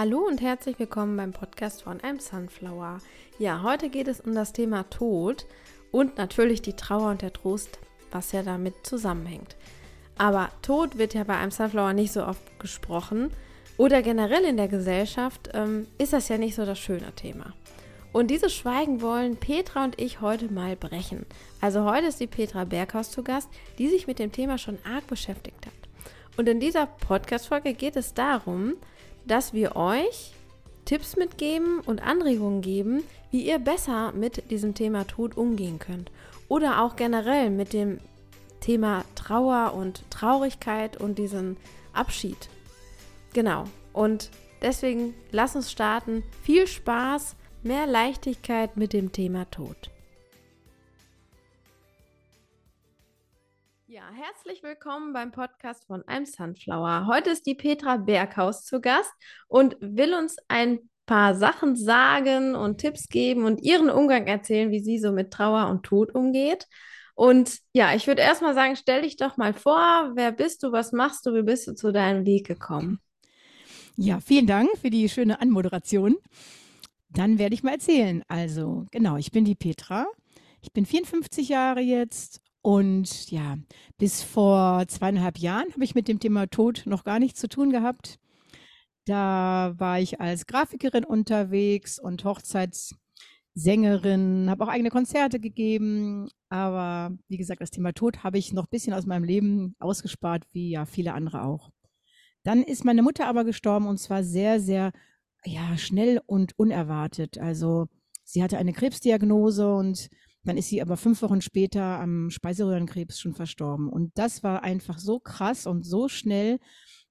Hallo und herzlich willkommen beim Podcast von einem Sunflower. Ja, heute geht es um das Thema Tod und natürlich die Trauer und der Trost, was ja damit zusammenhängt. Aber Tod wird ja bei einem Sunflower nicht so oft gesprochen oder generell in der Gesellschaft ähm, ist das ja nicht so das schöne Thema. Und dieses Schweigen wollen Petra und ich heute mal brechen. Also heute ist die Petra Berghaus zu Gast, die sich mit dem Thema schon arg beschäftigt hat. Und in dieser Podcast-Folge geht es darum, dass wir euch Tipps mitgeben und Anregungen geben, wie ihr besser mit diesem Thema Tod umgehen könnt. Oder auch generell mit dem Thema Trauer und Traurigkeit und diesen Abschied. Genau. Und deswegen lass uns starten. Viel Spaß, mehr Leichtigkeit mit dem Thema Tod. Ja, herzlich willkommen beim Podcast von I'm Sunflower. Heute ist die Petra Berghaus zu Gast und will uns ein paar Sachen sagen und Tipps geben und ihren Umgang erzählen, wie sie so mit Trauer und Tod umgeht. Und ja, ich würde erstmal sagen, stell dich doch mal vor, wer bist du, was machst du, wie bist du zu deinem Weg gekommen? Ja, vielen Dank für die schöne Anmoderation. Dann werde ich mal erzählen. Also, genau, ich bin die Petra. Ich bin 54 Jahre jetzt und ja, bis vor zweieinhalb Jahren habe ich mit dem Thema Tod noch gar nichts zu tun gehabt. Da war ich als Grafikerin unterwegs und Hochzeitssängerin, habe auch eigene Konzerte gegeben. Aber wie gesagt, das Thema Tod habe ich noch ein bisschen aus meinem Leben ausgespart, wie ja viele andere auch. Dann ist meine Mutter aber gestorben und zwar sehr, sehr ja, schnell und unerwartet. Also sie hatte eine Krebsdiagnose und dann ist sie aber fünf Wochen später am Speiseröhrenkrebs schon verstorben. Und das war einfach so krass und so schnell,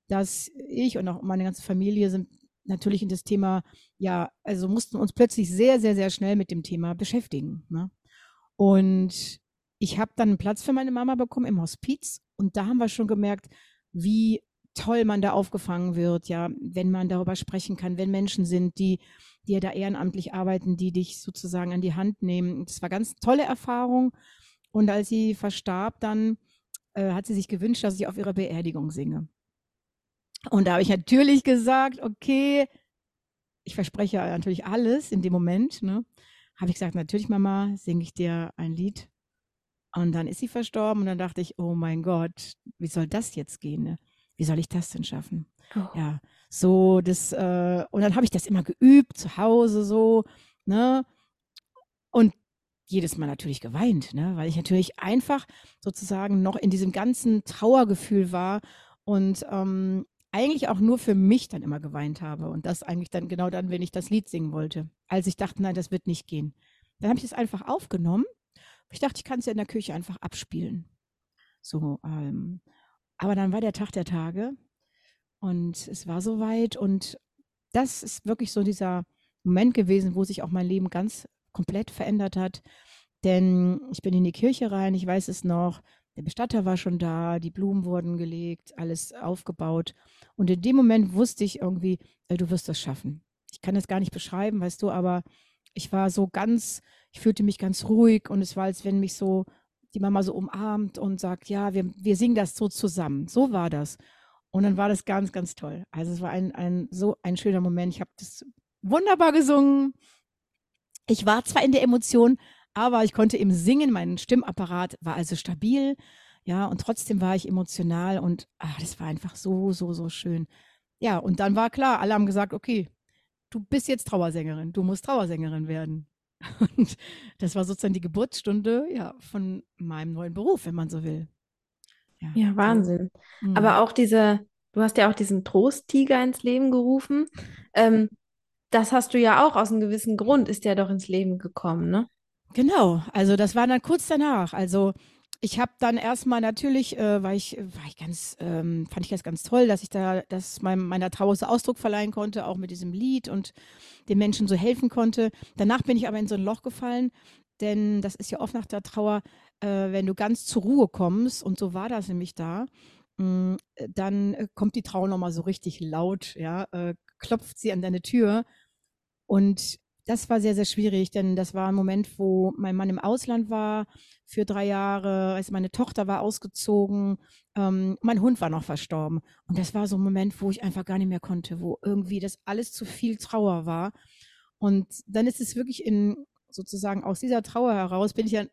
dass ich und auch meine ganze Familie sind natürlich in das Thema, ja, also mussten uns plötzlich sehr, sehr, sehr schnell mit dem Thema beschäftigen. Ne? Und ich habe dann einen Platz für meine Mama bekommen im Hospiz. Und da haben wir schon gemerkt, wie toll man da aufgefangen wird, ja, wenn man darüber sprechen kann, wenn Menschen sind, die die ja da ehrenamtlich arbeiten, die dich sozusagen an die Hand nehmen. Das war ganz tolle Erfahrung. Und als sie verstarb, dann äh, hat sie sich gewünscht, dass ich auf ihrer Beerdigung singe. Und da habe ich natürlich gesagt, okay, ich verspreche natürlich alles in dem Moment. Ne? Habe ich gesagt, natürlich, Mama, singe ich dir ein Lied. Und dann ist sie verstorben und dann dachte ich, oh mein Gott, wie soll das jetzt gehen? Ne? Wie soll ich das denn schaffen? Oh. Ja, so, das, äh, und dann habe ich das immer geübt, zu Hause so, ne? Und jedes Mal natürlich geweint, ne? Weil ich natürlich einfach sozusagen noch in diesem ganzen Trauergefühl war und ähm, eigentlich auch nur für mich dann immer geweint habe. Und das eigentlich dann genau dann, wenn ich das Lied singen wollte. Als ich dachte, nein, das wird nicht gehen. Dann habe ich es einfach aufgenommen. Ich dachte, ich kann es ja in der Küche einfach abspielen. So, ähm, aber dann war der Tag der Tage und es war soweit und das ist wirklich so dieser Moment gewesen, wo sich auch mein Leben ganz komplett verändert hat. Denn ich bin in die Kirche rein, ich weiß es noch, der Bestatter war schon da, die Blumen wurden gelegt, alles aufgebaut. Und in dem Moment wusste ich irgendwie, äh, du wirst das schaffen. Ich kann das gar nicht beschreiben, weißt du, aber ich war so ganz, ich fühlte mich ganz ruhig und es war, als wenn mich so die Mama so umarmt und sagt, ja, wir, wir singen das so zusammen. So war das. Und dann war das ganz, ganz toll. Also es war ein, ein so ein schöner Moment. Ich habe das wunderbar gesungen. Ich war zwar in der Emotion, aber ich konnte im Singen, mein Stimmapparat war also stabil. Ja, und trotzdem war ich emotional und ach, das war einfach so, so, so schön. Ja, und dann war klar, alle haben gesagt, okay, du bist jetzt Trauersängerin, du musst Trauersängerin werden. Und das war sozusagen die Geburtsstunde ja, von meinem neuen Beruf, wenn man so will. Ja, ja Wahnsinn. Mhm. Aber auch diese, du hast ja auch diesen Trosttiger ins Leben gerufen. Ähm, das hast du ja auch aus einem gewissen Grund, ist der doch ins Leben gekommen, ne? Genau, also das war dann kurz danach. Also ich habe dann erstmal natürlich, äh, war ich, war ich ganz, ähm, fand ich das ganz toll, dass ich da, dass mein, meiner Trauer so Ausdruck verleihen konnte, auch mit diesem Lied und den Menschen so helfen konnte. Danach bin ich aber in so ein Loch gefallen, denn das ist ja oft nach der Trauer, äh, wenn du ganz zur Ruhe kommst, und so war das nämlich da, mh, mm, dann äh, kommt die Trauer nochmal so richtig laut, ja, äh, klopft sie an deine Tür. Und das war sehr, sehr schwierig, denn das war ein Moment, wo mein Mann im Ausland war für drei Jahre, also meine Tochter war ausgezogen, ähm, mein Hund war noch verstorben. Und das war so ein Moment, wo ich einfach gar nicht mehr konnte, wo irgendwie das alles zu viel Trauer war. Und dann ist es wirklich in sozusagen aus dieser Trauer heraus, bin ich dann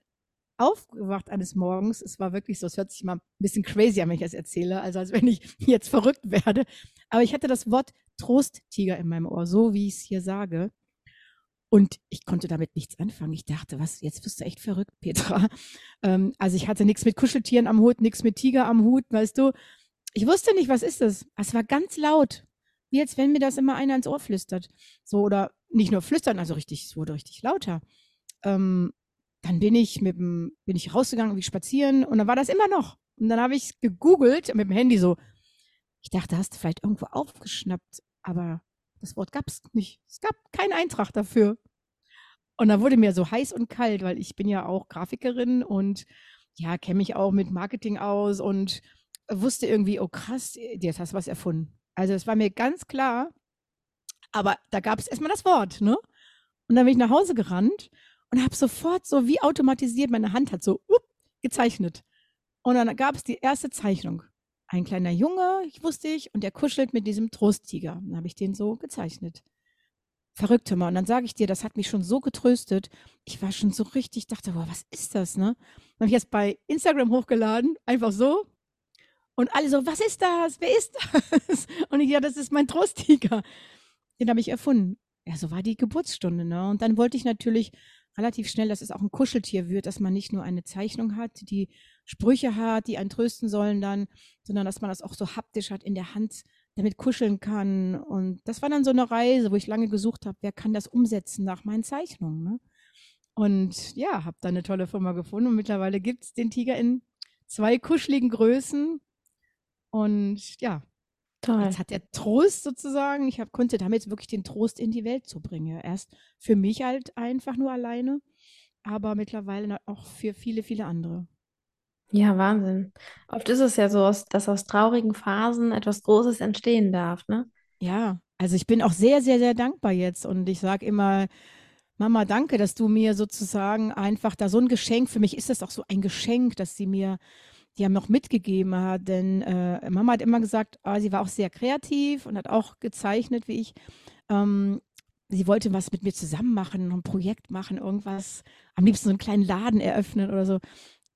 aufgewacht eines Morgens. Es war wirklich so, es hört sich mal ein bisschen crazy an, wenn ich das erzähle, also als wenn ich jetzt verrückt werde. Aber ich hatte das Wort Trosttiger in meinem Ohr, so wie ich es hier sage. Und ich konnte damit nichts anfangen. Ich dachte, was, jetzt wirst du echt verrückt, Petra. Ähm, also ich hatte nichts mit Kuscheltieren am Hut, nichts mit Tiger am Hut, weißt du. Ich wusste nicht, was ist das? Es war ganz laut. Wie als wenn mir das immer einer ins Ohr flüstert. So, oder nicht nur flüstern, also richtig, es wurde richtig lauter. Ähm, dann bin ich mit dem, bin ich rausgegangen, wie spazieren und dann war das immer noch. Und dann habe ich gegoogelt mit dem Handy so. Ich dachte, hast du vielleicht irgendwo aufgeschnappt, aber das Wort gab es nicht. Es gab keinen Eintrag dafür. Und da wurde mir so heiß und kalt, weil ich bin ja auch Grafikerin und ja, kenne mich auch mit Marketing aus und wusste irgendwie, oh krass, jetzt hast du was erfunden. Also es war mir ganz klar, aber da gab es erstmal das Wort, ne? Und dann bin ich nach Hause gerannt und habe sofort so wie automatisiert, meine Hand hat so up, gezeichnet. Und dann gab es die erste Zeichnung. Ein kleiner Junge, ich wusste ich, und der kuschelt mit diesem Trosttiger. Dann habe ich den so gezeichnet. Verrückt immer. Und dann sage ich dir, das hat mich schon so getröstet. Ich war schon so richtig, dachte, boah, was ist das, ne? Dann habe ich jetzt bei Instagram hochgeladen, einfach so. Und alle so, was ist das? Wer ist das? Und ich, ja, das ist mein Trosttiger. Den habe ich erfunden. Ja, so war die Geburtsstunde, ne? Und dann wollte ich natürlich relativ schnell, dass es auch ein Kuscheltier wird, dass man nicht nur eine Zeichnung hat, die Sprüche hat, die einen trösten sollen dann, sondern dass man das auch so haptisch hat in der Hand, damit kuscheln kann. Und das war dann so eine Reise, wo ich lange gesucht habe, wer kann das umsetzen nach meinen Zeichnungen. Ne? Und ja, habe da eine tolle Firma gefunden und mittlerweile gibt es den Tiger in zwei kuscheligen Größen. Und ja, Toll. Jetzt hat der Trost sozusagen, ich hab, konnte damit wirklich den Trost in die Welt zu bringen. Erst für mich halt einfach nur alleine, aber mittlerweile auch für viele, viele andere. Ja, Wahnsinn. Oft ist es ja so, dass aus traurigen Phasen etwas Großes entstehen darf, ne? Ja, also ich bin auch sehr, sehr, sehr dankbar jetzt und ich sage immer, Mama, danke, dass du mir sozusagen einfach da so ein Geschenk, für mich ist das auch so ein Geschenk, dass sie mir die haben noch mitgegeben hat. Denn äh, Mama hat immer gesagt, oh, sie war auch sehr kreativ und hat auch gezeichnet, wie ich. Ähm, sie wollte was mit mir zusammen machen, ein Projekt machen, irgendwas, am liebsten so einen kleinen Laden eröffnen oder so.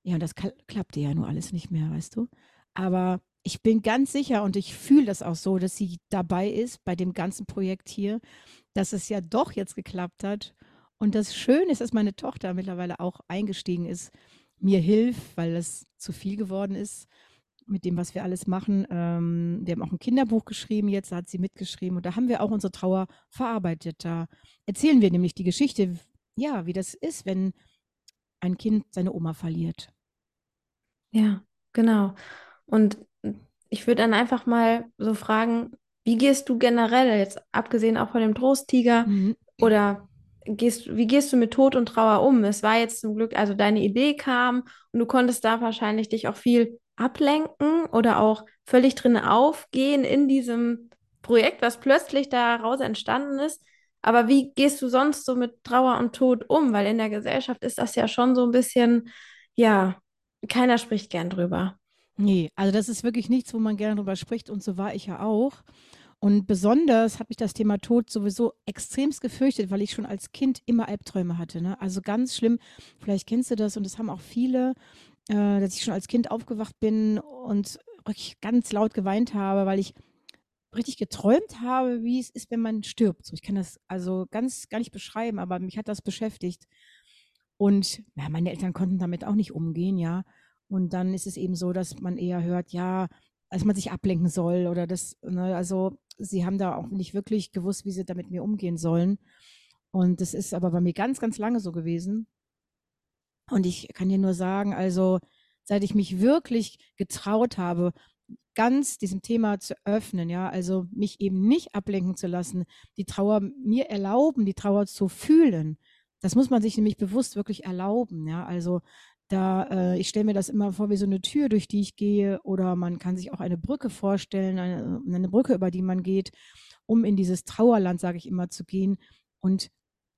Ja, und das klappte ja nur alles nicht mehr, weißt du. Aber ich bin ganz sicher und ich fühle das auch so, dass sie dabei ist bei dem ganzen Projekt hier, dass es ja doch jetzt geklappt hat. Und das Schöne ist, dass meine Tochter mittlerweile auch eingestiegen ist mir hilft, weil es zu viel geworden ist mit dem, was wir alles machen. Ähm, wir haben auch ein Kinderbuch geschrieben jetzt, hat sie mitgeschrieben und da haben wir auch unsere Trauer verarbeitet. Da erzählen wir nämlich die Geschichte, ja, wie das ist, wenn ein Kind seine Oma verliert. Ja, genau. Und ich würde dann einfach mal so fragen, wie gehst du generell, jetzt abgesehen auch von dem Trosttiger, mhm. oder gehst, wie gehst du mit Tod und Trauer um? Es war jetzt zum Glück, also deine Idee kam und du konntest da wahrscheinlich dich auch viel ablenken oder auch völlig drin aufgehen in diesem Projekt, was plötzlich daraus entstanden ist. Aber wie gehst du sonst so mit Trauer und Tod um? Weil in der Gesellschaft ist das ja schon so ein bisschen, ja, keiner spricht gern drüber. Nee, also das ist wirklich nichts, wo man gerne drüber spricht und so war ich ja auch. Und besonders hat mich das Thema Tod sowieso extremst gefürchtet, weil ich schon als Kind immer Albträume hatte. Ne? Also ganz schlimm, vielleicht kennst du das und das haben auch viele, äh, dass ich schon als Kind aufgewacht bin und wirklich ganz laut geweint habe, weil ich richtig geträumt habe, wie es ist, wenn man stirbt. So, ich kann das also ganz gar nicht beschreiben, aber mich hat das beschäftigt. Und ja, meine Eltern konnten damit auch nicht umgehen, ja. Und dann ist es eben so, dass man eher hört, ja, als man sich ablenken soll oder das, ne, also sie haben da auch nicht wirklich gewusst, wie sie damit mit mir umgehen sollen. Und das ist aber bei mir ganz, ganz lange so gewesen. Und ich kann dir nur sagen, also seit ich mich wirklich getraut habe, ganz diesem Thema zu öffnen, ja, also mich eben nicht ablenken zu lassen, die Trauer mir erlauben, die Trauer zu fühlen. Das muss man sich nämlich bewusst wirklich erlauben, ja. Also da, äh, ich stelle mir das immer vor wie so eine Tür, durch die ich gehe, oder man kann sich auch eine Brücke vorstellen, eine, eine Brücke, über die man geht, um in dieses Trauerland, sage ich immer, zu gehen. Und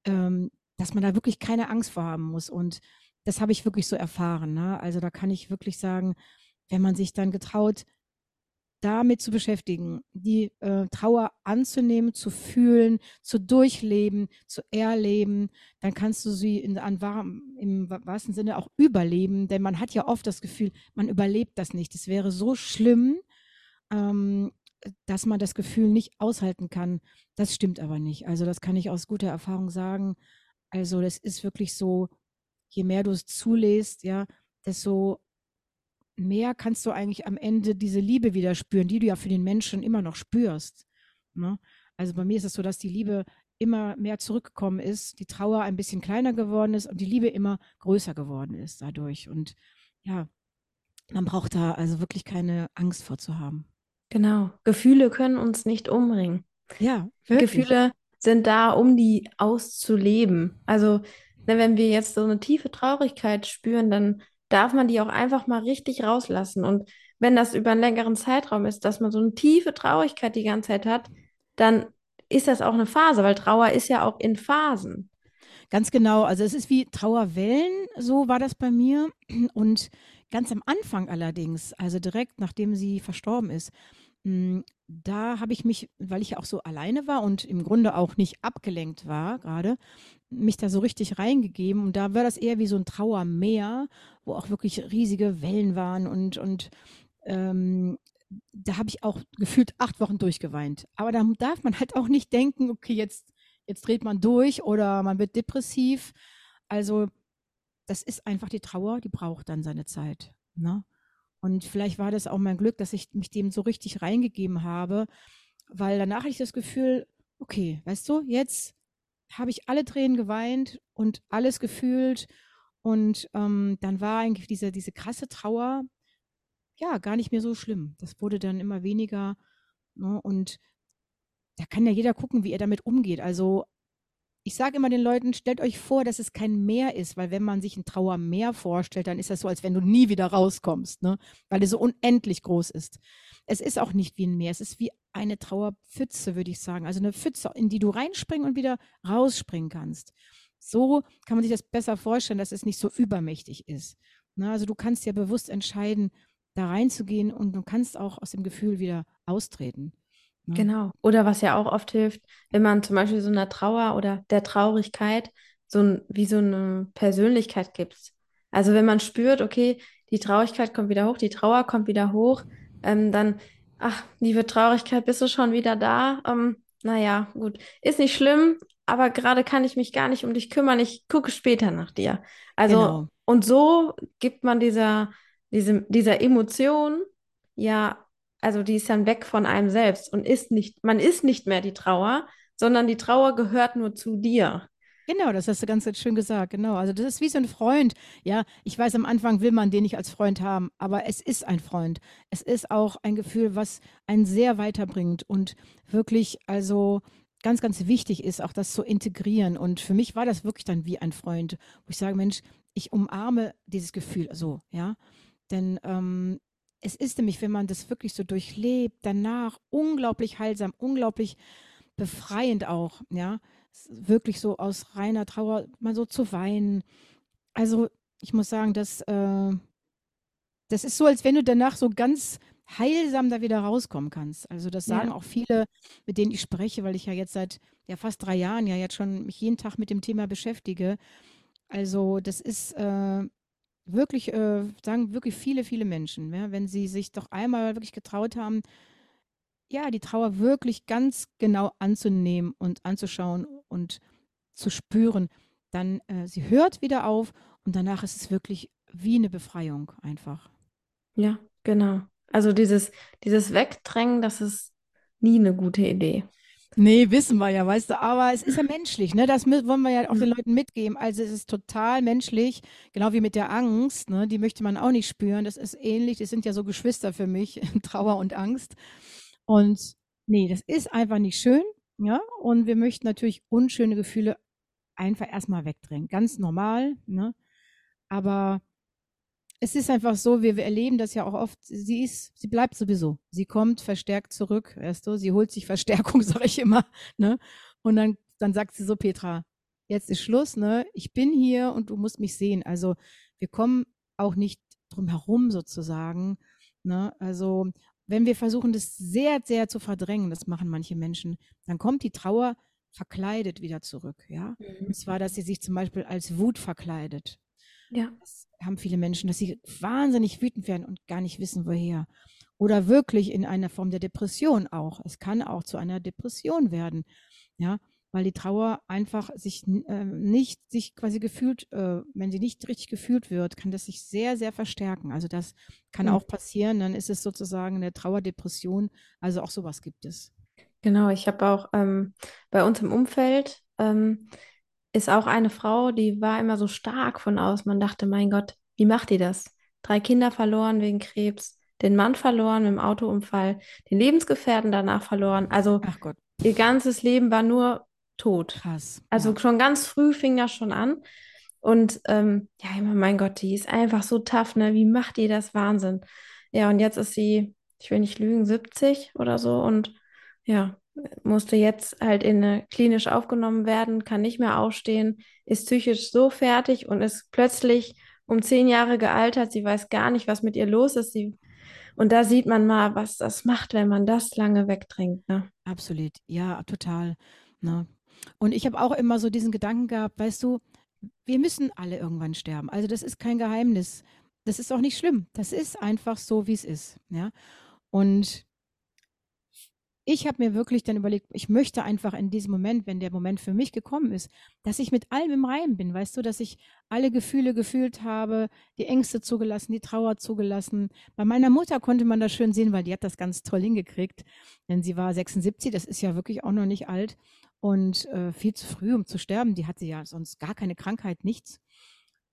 ähm, dass man da wirklich keine Angst vor haben muss. Und das habe ich wirklich so erfahren. Ne? Also da kann ich wirklich sagen, wenn man sich dann getraut, damit zu beschäftigen, die äh, Trauer anzunehmen, zu fühlen, zu durchleben, zu erleben, dann kannst du sie in, an im wahrsten Sinne auch überleben, denn man hat ja oft das Gefühl, man überlebt das nicht. Es wäre so schlimm, ähm, dass man das Gefühl nicht aushalten kann. Das stimmt aber nicht. Also das kann ich aus guter Erfahrung sagen. Also das ist wirklich so, je mehr du es zulässt, ja, desto mehr kannst du eigentlich am Ende diese Liebe wieder spüren, die du ja für den Menschen immer noch spürst. Ne? Also bei mir ist es so, dass die Liebe immer mehr zurückgekommen ist, die Trauer ein bisschen kleiner geworden ist und die Liebe immer größer geworden ist dadurch. Und ja, man braucht da also wirklich keine Angst vor zu haben. Genau. Gefühle können uns nicht umbringen. Ja, wirklich. Gefühle sind da, um die auszuleben. Also, ne, wenn wir jetzt so eine tiefe Traurigkeit spüren, dann darf man die auch einfach mal richtig rauslassen. Und wenn das über einen längeren Zeitraum ist, dass man so eine tiefe Traurigkeit die ganze Zeit hat, dann ist das auch eine Phase, weil Trauer ist ja auch in Phasen. Ganz genau. Also es ist wie Trauerwellen, so war das bei mir. Und ganz am Anfang allerdings, also direkt nachdem sie verstorben ist, da habe ich mich, weil ich ja auch so alleine war und im Grunde auch nicht abgelenkt war gerade, mich da so richtig reingegeben. Und da war das eher wie so ein Trauermeer, wo auch wirklich riesige Wellen waren und, und ähm, da habe ich auch gefühlt acht Wochen durchgeweint. Aber da darf man halt auch nicht denken, okay, jetzt, jetzt dreht man durch oder man wird depressiv. Also das ist einfach die Trauer, die braucht dann seine Zeit. Ne? Und vielleicht war das auch mein Glück, dass ich mich dem so richtig reingegeben habe, weil danach hatte ich das Gefühl, okay, weißt du, jetzt habe ich alle Tränen geweint und alles gefühlt. Und ähm, dann war eigentlich diese, diese krasse Trauer, ja, gar nicht mehr so schlimm. Das wurde dann immer weniger. Ne? Und da kann ja jeder gucken, wie er damit umgeht. Also ich sage immer den Leuten, stellt euch vor, dass es kein Meer ist, weil wenn man sich ein Trauermeer vorstellt, dann ist das so, als wenn du nie wieder rauskommst, ne? weil es so unendlich groß ist. Es ist auch nicht wie ein Meer, es ist wie eine Trauerpfütze, würde ich sagen. Also eine Pfütze, in die du reinspringen und wieder rausspringen kannst. So kann man sich das besser vorstellen, dass es nicht so übermächtig ist. Ne? Also du kannst ja bewusst entscheiden, da reinzugehen und du kannst auch aus dem Gefühl wieder austreten. Ne? Genau. Oder was ja auch oft hilft, wenn man zum Beispiel so einer Trauer oder der Traurigkeit so ein, wie so eine Persönlichkeit gibt. Also wenn man spürt, okay, die Traurigkeit kommt wieder hoch, die Trauer kommt wieder hoch, ähm, dann, ach, liebe Traurigkeit, bist du schon wieder da? Ähm, naja, gut, ist nicht schlimm, aber gerade kann ich mich gar nicht um dich kümmern, ich gucke später nach dir. Also, genau. und so gibt man dieser, diesem, dieser Emotion ja also die ist dann weg von einem selbst und ist nicht, man ist nicht mehr die Trauer, sondern die Trauer gehört nur zu dir. Genau, das hast du ganz schön gesagt. Genau. Also das ist wie so ein Freund. Ja, ich weiß, am Anfang will man den nicht als Freund haben, aber es ist ein Freund. Es ist auch ein Gefühl, was einen sehr weiterbringt und wirklich, also ganz, ganz wichtig ist, auch das zu integrieren. Und für mich war das wirklich dann wie ein Freund, wo ich sage, Mensch, ich umarme dieses Gefühl so, ja. Denn ähm, es ist nämlich, wenn man das wirklich so durchlebt, danach unglaublich heilsam, unglaublich befreiend auch, ja, wirklich so aus reiner Trauer mal so zu weinen. Also ich muss sagen, das, äh, das ist so, als wenn du danach so ganz heilsam da wieder rauskommen kannst. Also das sagen ja. auch viele, mit denen ich spreche, weil ich ja jetzt seit ja fast drei Jahren ja jetzt schon mich jeden Tag mit dem Thema beschäftige. Also das ist äh, wirklich, äh, sagen wirklich viele, viele Menschen, ja, wenn sie sich doch einmal wirklich getraut haben, ja, die Trauer wirklich ganz genau anzunehmen und anzuschauen und zu spüren, dann äh, sie hört wieder auf und danach ist es wirklich wie eine Befreiung einfach. Ja, genau. Also dieses, dieses Wegdrängen, das ist nie eine gute Idee. Nee, wissen wir ja, weißt du, aber es ist ja menschlich, ne? Das wollen wir ja auch den Leuten mitgeben. Also es ist total menschlich, genau wie mit der Angst, ne? Die möchte man auch nicht spüren. Das ist ähnlich, das sind ja so Geschwister für mich, Trauer und Angst. Und nee, das ist einfach nicht schön, ja? Und wir möchten natürlich unschöne Gefühle einfach erstmal wegdrängen. Ganz normal, ne? Aber es ist einfach so, wir, wir, erleben das ja auch oft, sie ist, sie bleibt sowieso. Sie kommt verstärkt zurück, weißt du, sie holt sich Verstärkung, sage ich immer. Ne? Und dann, dann sagt sie so, Petra, jetzt ist Schluss, ne? Ich bin hier und du musst mich sehen. Also wir kommen auch nicht drum herum sozusagen. Ne? Also wenn wir versuchen, das sehr, sehr zu verdrängen, das machen manche Menschen, dann kommt die Trauer verkleidet wieder zurück. Ja? Mhm. Und zwar, dass sie sich zum Beispiel als Wut verkleidet. Ja. Das haben viele Menschen, dass sie wahnsinnig wütend werden und gar nicht wissen, woher. Oder wirklich in einer Form der Depression auch. Es kann auch zu einer Depression werden. Ja, weil die Trauer einfach sich äh, nicht sich quasi gefühlt, äh, wenn sie nicht richtig gefühlt wird, kann das sich sehr, sehr verstärken. Also das kann mhm. auch passieren. Dann ist es sozusagen eine Trauerdepression. Also auch sowas gibt es. Genau, ich habe auch ähm, bei uns im Umfeld ähm, ist auch eine Frau, die war immer so stark von aus. Man dachte, mein Gott, wie macht die das? Drei Kinder verloren wegen Krebs, den Mann verloren im Autounfall, den Lebensgefährten danach verloren. Also ihr ganzes Leben war nur tot. Krass. Also ja. schon ganz früh fing das schon an. Und ähm, ja, immer, mein Gott, die ist einfach so tough, ne? Wie macht die das? Wahnsinn. Ja, und jetzt ist sie, ich will nicht lügen, 70 oder so und ja, musste jetzt halt in eine klinisch aufgenommen werden, kann nicht mehr aufstehen, ist psychisch so fertig und ist plötzlich um zehn Jahre gealtert. Sie weiß gar nicht, was mit ihr los ist. Sie und da sieht man mal, was das macht, wenn man das lange wegtrinkt. Ne? Absolut, ja, total. Ne? Und ich habe auch immer so diesen Gedanken gehabt, weißt du, wir müssen alle irgendwann sterben. Also das ist kein Geheimnis. Das ist auch nicht schlimm. Das ist einfach so, wie es ist. Ja. Und ich habe mir wirklich dann überlegt, ich möchte einfach in diesem Moment, wenn der Moment für mich gekommen ist, dass ich mit allem im Reim bin, weißt du, dass ich alle Gefühle gefühlt habe, die Ängste zugelassen, die Trauer zugelassen. Bei meiner Mutter konnte man das schön sehen, weil die hat das ganz toll hingekriegt, denn sie war 76, das ist ja wirklich auch noch nicht alt und äh, viel zu früh, um zu sterben. Die hatte ja sonst gar keine Krankheit, nichts.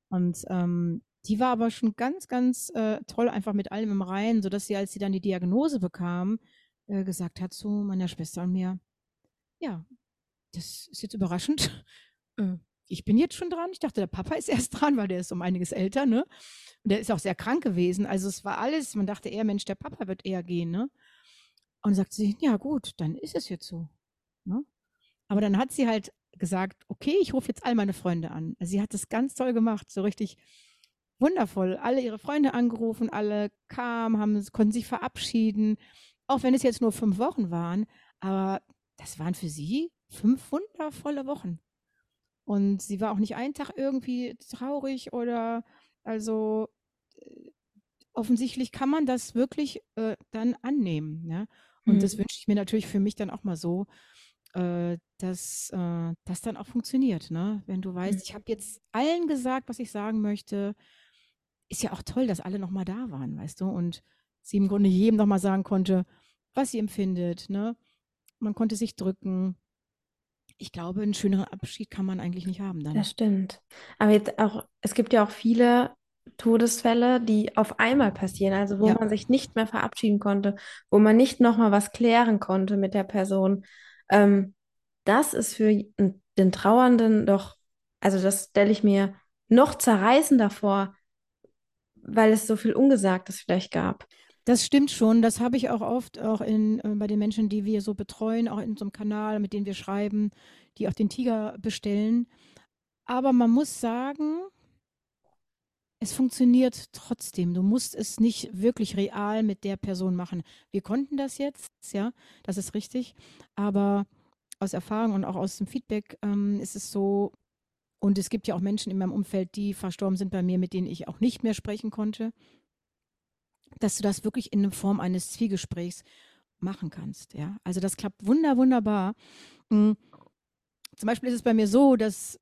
Und ähm, die war aber schon ganz, ganz äh, toll einfach mit allem im Reinen, sodass sie, als sie dann die Diagnose bekam, äh, gesagt hat zu meiner Schwester und mir, ja, das ist jetzt überraschend. Äh, ich bin jetzt schon dran. Ich dachte, der Papa ist erst dran, weil der ist um einiges älter, ne? Und der ist auch sehr krank gewesen. Also es war alles, man dachte eher, Mensch, der Papa wird eher gehen, ne? Und sagt sie, ja gut, dann ist es jetzt so. Ne? Aber dann hat sie halt gesagt, okay, ich rufe jetzt all meine Freunde an. Also sie hat das ganz toll gemacht, so richtig wundervoll. Alle ihre Freunde angerufen, alle kamen, haben, konnten sich verabschieden. Auch wenn es jetzt nur fünf Wochen waren, aber das waren für sie fünf wundervolle Wochen. Und sie war auch nicht einen Tag irgendwie traurig oder also äh, offensichtlich kann man das wirklich äh, dann annehmen. Ja? Und mhm. das wünsche ich mir natürlich für mich dann auch mal so, äh, dass äh, das dann auch funktioniert. Ne? Wenn du weißt, mhm. ich habe jetzt allen gesagt, was ich sagen möchte, ist ja auch toll, dass alle nochmal da waren, weißt du? Und sie im Grunde jedem nochmal sagen konnte, was sie empfindet. Ne? Man konnte sich drücken. Ich glaube, einen schöneren Abschied kann man eigentlich nicht haben dann. Das stimmt. Aber jetzt auch, es gibt ja auch viele Todesfälle, die auf einmal passieren, also wo ja. man sich nicht mehr verabschieden konnte, wo man nicht nochmal was klären konnte mit der Person. Ähm, das ist für den Trauernden doch, also das stelle ich mir noch zerreißender vor, weil es so viel Ungesagtes vielleicht gab. Das stimmt schon. Das habe ich auch oft auch in, äh, bei den Menschen, die wir so betreuen, auch in einem Kanal, mit denen wir schreiben, die auch den Tiger bestellen. Aber man muss sagen, es funktioniert trotzdem. Du musst es nicht wirklich real mit der Person machen. Wir konnten das jetzt, ja, das ist richtig. Aber aus Erfahrung und auch aus dem Feedback ähm, ist es so, und es gibt ja auch Menschen in meinem Umfeld, die verstorben sind bei mir, mit denen ich auch nicht mehr sprechen konnte dass du das wirklich in Form eines Zwiegesprächs machen kannst. Ja, also das klappt wunder wunderbar. Mhm. Zum Beispiel ist es bei mir so, dass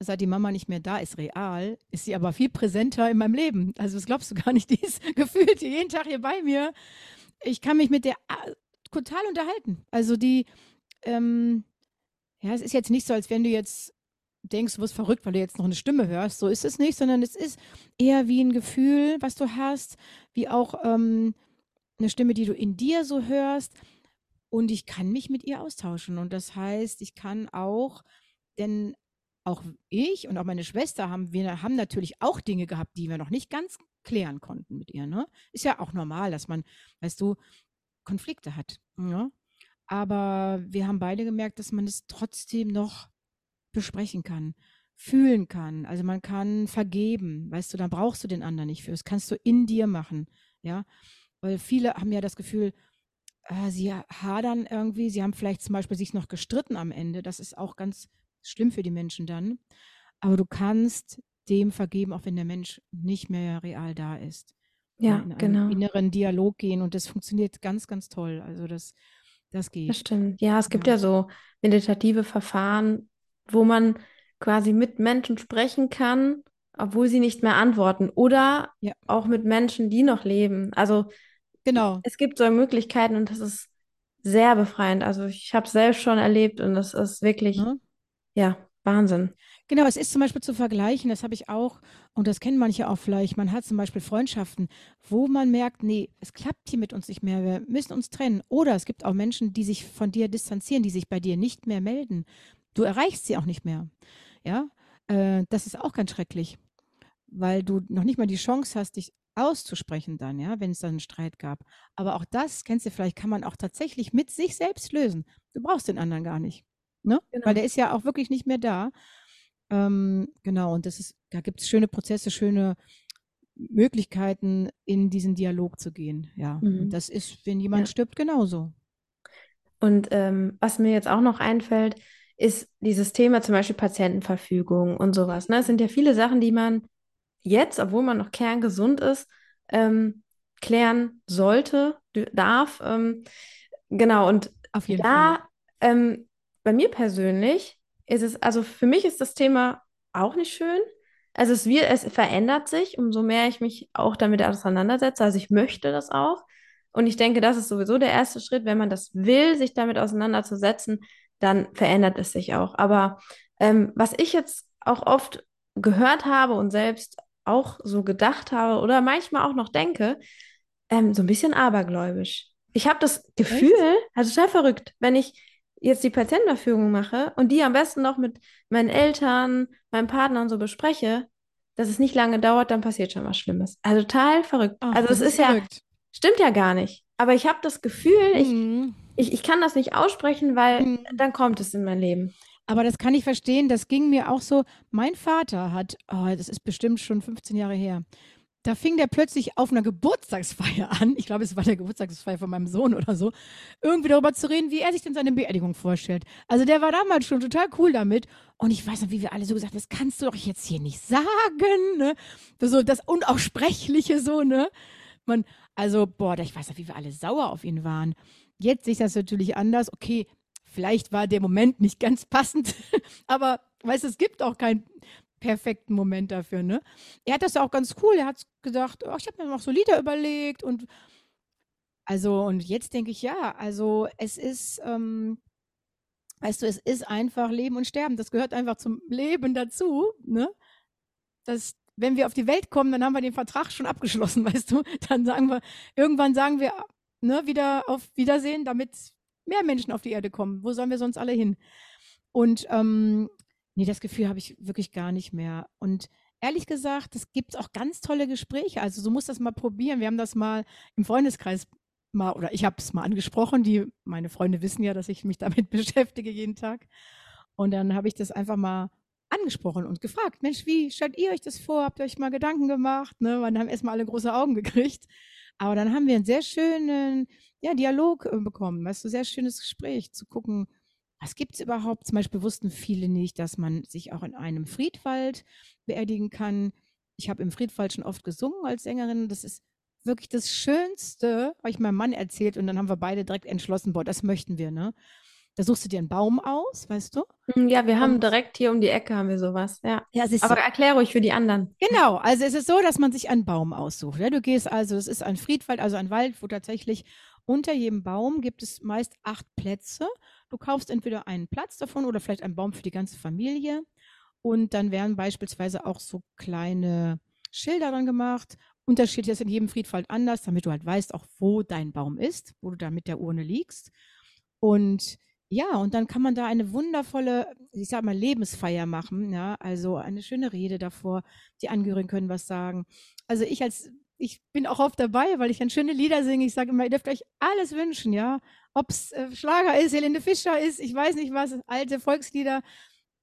seit die Mama nicht mehr da ist, real, ist sie aber viel präsenter in meinem Leben. Also das glaubst du gar nicht, die ist gefühlt jeden Tag hier bei mir. Ich kann mich mit der äh, total unterhalten. Also die, ähm, ja, es ist jetzt nicht so, als wenn du jetzt denkst, du wirst verrückt, weil du jetzt noch eine Stimme hörst. So ist es nicht, sondern es ist eher wie ein Gefühl, was du hast, wie auch ähm, eine Stimme, die du in dir so hörst. Und ich kann mich mit ihr austauschen. Und das heißt, ich kann auch, denn auch ich und auch meine Schwester haben, wir haben natürlich auch Dinge gehabt, die wir noch nicht ganz klären konnten mit ihr. Ne? Ist ja auch normal, dass man, weißt du, Konflikte hat. Ja? Aber wir haben beide gemerkt, dass man es trotzdem noch besprechen kann, fühlen kann. Also man kann vergeben, weißt du, dann brauchst du den anderen nicht für. Das kannst du in dir machen, ja. Weil viele haben ja das Gefühl, äh, sie hadern irgendwie, sie haben vielleicht zum Beispiel sich noch gestritten am Ende. Das ist auch ganz schlimm für die Menschen dann. Aber du kannst dem vergeben, auch wenn der Mensch nicht mehr real da ist. Ja, in genau. einen inneren Dialog gehen und das funktioniert ganz, ganz toll. Also das, das geht. Das stimmt. Ja, es gibt ja, ja so meditative Verfahren, wo man quasi mit Menschen sprechen kann, obwohl sie nicht mehr antworten. Oder ja. auch mit Menschen, die noch leben. Also genau. es gibt so Möglichkeiten und das ist sehr befreiend. Also ich habe es selbst schon erlebt und das ist wirklich, mhm. ja, Wahnsinn. Genau, es ist zum Beispiel zu vergleichen, das habe ich auch, und das kennen manche auch vielleicht, man hat zum Beispiel Freundschaften, wo man merkt, nee, es klappt hier mit uns nicht mehr, wir müssen uns trennen. Oder es gibt auch Menschen, die sich von dir distanzieren, die sich bei dir nicht mehr melden. Du erreichst sie auch nicht mehr. Ja, äh, das ist auch ganz schrecklich, weil du noch nicht mal die Chance hast, dich auszusprechen dann, ja, wenn es dann einen Streit gab. Aber auch das, kennst du vielleicht, kann man auch tatsächlich mit sich selbst lösen. Du brauchst den anderen gar nicht. Ne? Genau. Weil der ist ja auch wirklich nicht mehr da. Ähm, genau, und das ist, da gibt es schöne Prozesse, schöne Möglichkeiten, in diesen Dialog zu gehen. Ja, mhm. das ist, wenn jemand ja. stirbt, genauso. Und ähm, was mir jetzt auch noch einfällt, ist dieses Thema zum Beispiel Patientenverfügung und sowas. Ne? Es sind ja viele Sachen, die man jetzt, obwohl man noch kerngesund ist, ähm, klären sollte, darf. Ähm, genau, und Auf jeden da, Fall. Ähm, bei mir persönlich ist es, also für mich ist das Thema auch nicht schön. Also es wird, es verändert sich, umso mehr ich mich auch damit auseinandersetze. Also ich möchte das auch. Und ich denke, das ist sowieso der erste Schritt. Wenn man das will, sich damit auseinanderzusetzen, dann verändert es sich auch. Aber ähm, was ich jetzt auch oft gehört habe und selbst auch so gedacht habe oder manchmal auch noch denke, ähm, so ein bisschen abergläubisch. Ich habe das Gefühl, Echt? also total verrückt, wenn ich jetzt die Patientenverfügung mache und die am besten noch mit meinen Eltern, meinem Partner und so bespreche, dass es nicht lange dauert, dann passiert schon was Schlimmes. Also total verrückt. Ach, also es ist, ist ja, stimmt ja gar nicht. Aber ich habe das Gefühl, mhm. ich, ich, ich kann das nicht aussprechen, weil mhm. dann kommt es in mein Leben. Aber das kann ich verstehen, das ging mir auch so. Mein Vater hat, oh, das ist bestimmt schon 15 Jahre her, da fing der plötzlich auf einer Geburtstagsfeier an, ich glaube, es war der Geburtstagsfeier von meinem Sohn oder so, irgendwie darüber zu reden, wie er sich denn seine Beerdigung vorstellt. Also der war damals schon total cool damit. Und ich weiß noch, wie wir alle so gesagt haben, das kannst du doch jetzt hier nicht sagen, ne? So das Unaussprechliche so, ne? Man, also, boah, ich weiß noch, wie wir alle sauer auf ihn waren. Jetzt sehe ich das natürlich anders. Okay, vielleicht war der Moment nicht ganz passend, aber weißt es gibt auch kein perfekten Moment dafür, ne? Er hat das ja auch ganz cool. Er hat gesagt, oh, ich habe mir noch so Lieder überlegt und also und jetzt denke ich ja, also es ist, ähm, weißt du, es ist einfach Leben und Sterben. Das gehört einfach zum Leben dazu, ne? Das, wenn wir auf die Welt kommen, dann haben wir den Vertrag schon abgeschlossen, weißt du? Dann sagen wir, irgendwann sagen wir, ne, wieder auf Wiedersehen, damit mehr Menschen auf die Erde kommen. Wo sollen wir sonst alle hin? Und ähm, Nee, das Gefühl habe ich wirklich gar nicht mehr. Und ehrlich gesagt, es gibt auch ganz tolle Gespräche. Also du musst das mal probieren. Wir haben das mal im Freundeskreis mal, oder ich habe es mal angesprochen. Die, meine Freunde wissen ja, dass ich mich damit beschäftige jeden Tag. Und dann habe ich das einfach mal angesprochen und gefragt, Mensch, wie stellt ihr euch das vor? Habt ihr euch mal Gedanken gemacht? Ne? Und dann haben erstmal alle große Augen gekriegt. Aber dann haben wir einen sehr schönen ja, Dialog äh, bekommen, weißt du, sehr schönes Gespräch, zu gucken, was gibt es überhaupt? Zum Beispiel wussten viele nicht, dass man sich auch in einem Friedwald beerdigen kann. Ich habe im Friedwald schon oft gesungen als Sängerin. Das ist wirklich das Schönste, habe ich meinem Mann erzählt und dann haben wir beide direkt entschlossen, boah, das möchten wir, ne? Da suchst du dir einen Baum aus, weißt du? Hm, ja, wir haben direkt hier um die Ecke haben wir sowas, ja. ja Aber so. erklär ruhig für die anderen. Genau, also es ist so, dass man sich einen Baum aussucht. Ja? Du gehst also, es ist ein Friedwald, also ein Wald, wo tatsächlich unter jedem Baum gibt es meist acht Plätze Du kaufst entweder einen Platz davon oder vielleicht einen Baum für die ganze Familie. Und dann werden beispielsweise auch so kleine Schilder dran gemacht. Unterschiedlich ist in jedem Friedwald anders, damit du halt weißt, auch wo dein Baum ist, wo du da mit der Urne liegst. Und ja, und dann kann man da eine wundervolle, ich sag mal, Lebensfeier machen. Ja, also eine schöne Rede davor. Die Angehörigen können was sagen. Also ich als ich bin auch oft dabei, weil ich dann schöne Lieder singe. Ich sage immer, ihr dürft euch alles wünschen, ja. Ob es äh, Schlager ist, Helene Fischer ist, ich weiß nicht was, alte Volkslieder.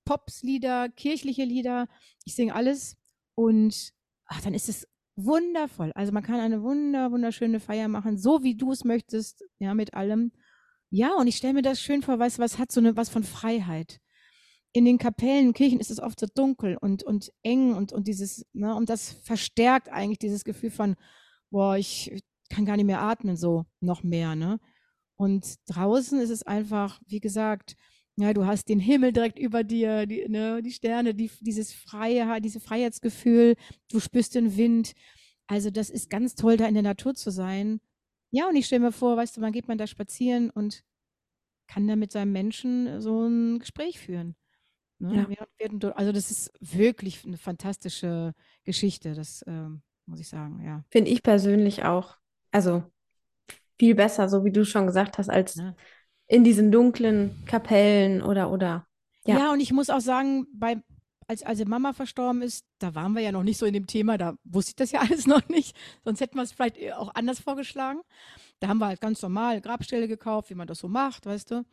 Popslieder, kirchliche Lieder. Ich singe alles und ach, dann ist es wundervoll. Also man kann eine wunder, wunderschöne Feier machen, so wie du es möchtest, ja, mit allem. Ja, und ich stelle mir das schön vor, weißt du, was hat so eine, was von Freiheit. In den Kapellen, Kirchen ist es oft so dunkel und, und eng und, und dieses, ne, und das verstärkt eigentlich dieses Gefühl von, boah, ich kann gar nicht mehr atmen, so noch mehr, ne? Und draußen ist es einfach, wie gesagt, ja, du hast den Himmel direkt über dir, die, ne, die Sterne, die, dieses Freie, dieses Freiheitsgefühl, du spürst den Wind. Also das ist ganz toll, da in der Natur zu sein. Ja, und ich stelle mir vor, weißt du, man geht man da spazieren und kann da mit seinem Menschen so ein Gespräch führen. Ne? Ja. Also das ist wirklich eine fantastische Geschichte, das ähm, muss ich sagen, ja. Finde ich persönlich auch. Also viel besser, so wie du schon gesagt hast, als ja. in diesen dunklen Kapellen oder oder. Ja. ja, und ich muss auch sagen, bei, als, als Mama verstorben ist, da waren wir ja noch nicht so in dem Thema, da wusste ich das ja alles noch nicht. Sonst hätten wir es vielleicht auch anders vorgeschlagen. Da haben wir halt ganz normal Grabstelle gekauft, wie man das so macht, weißt du.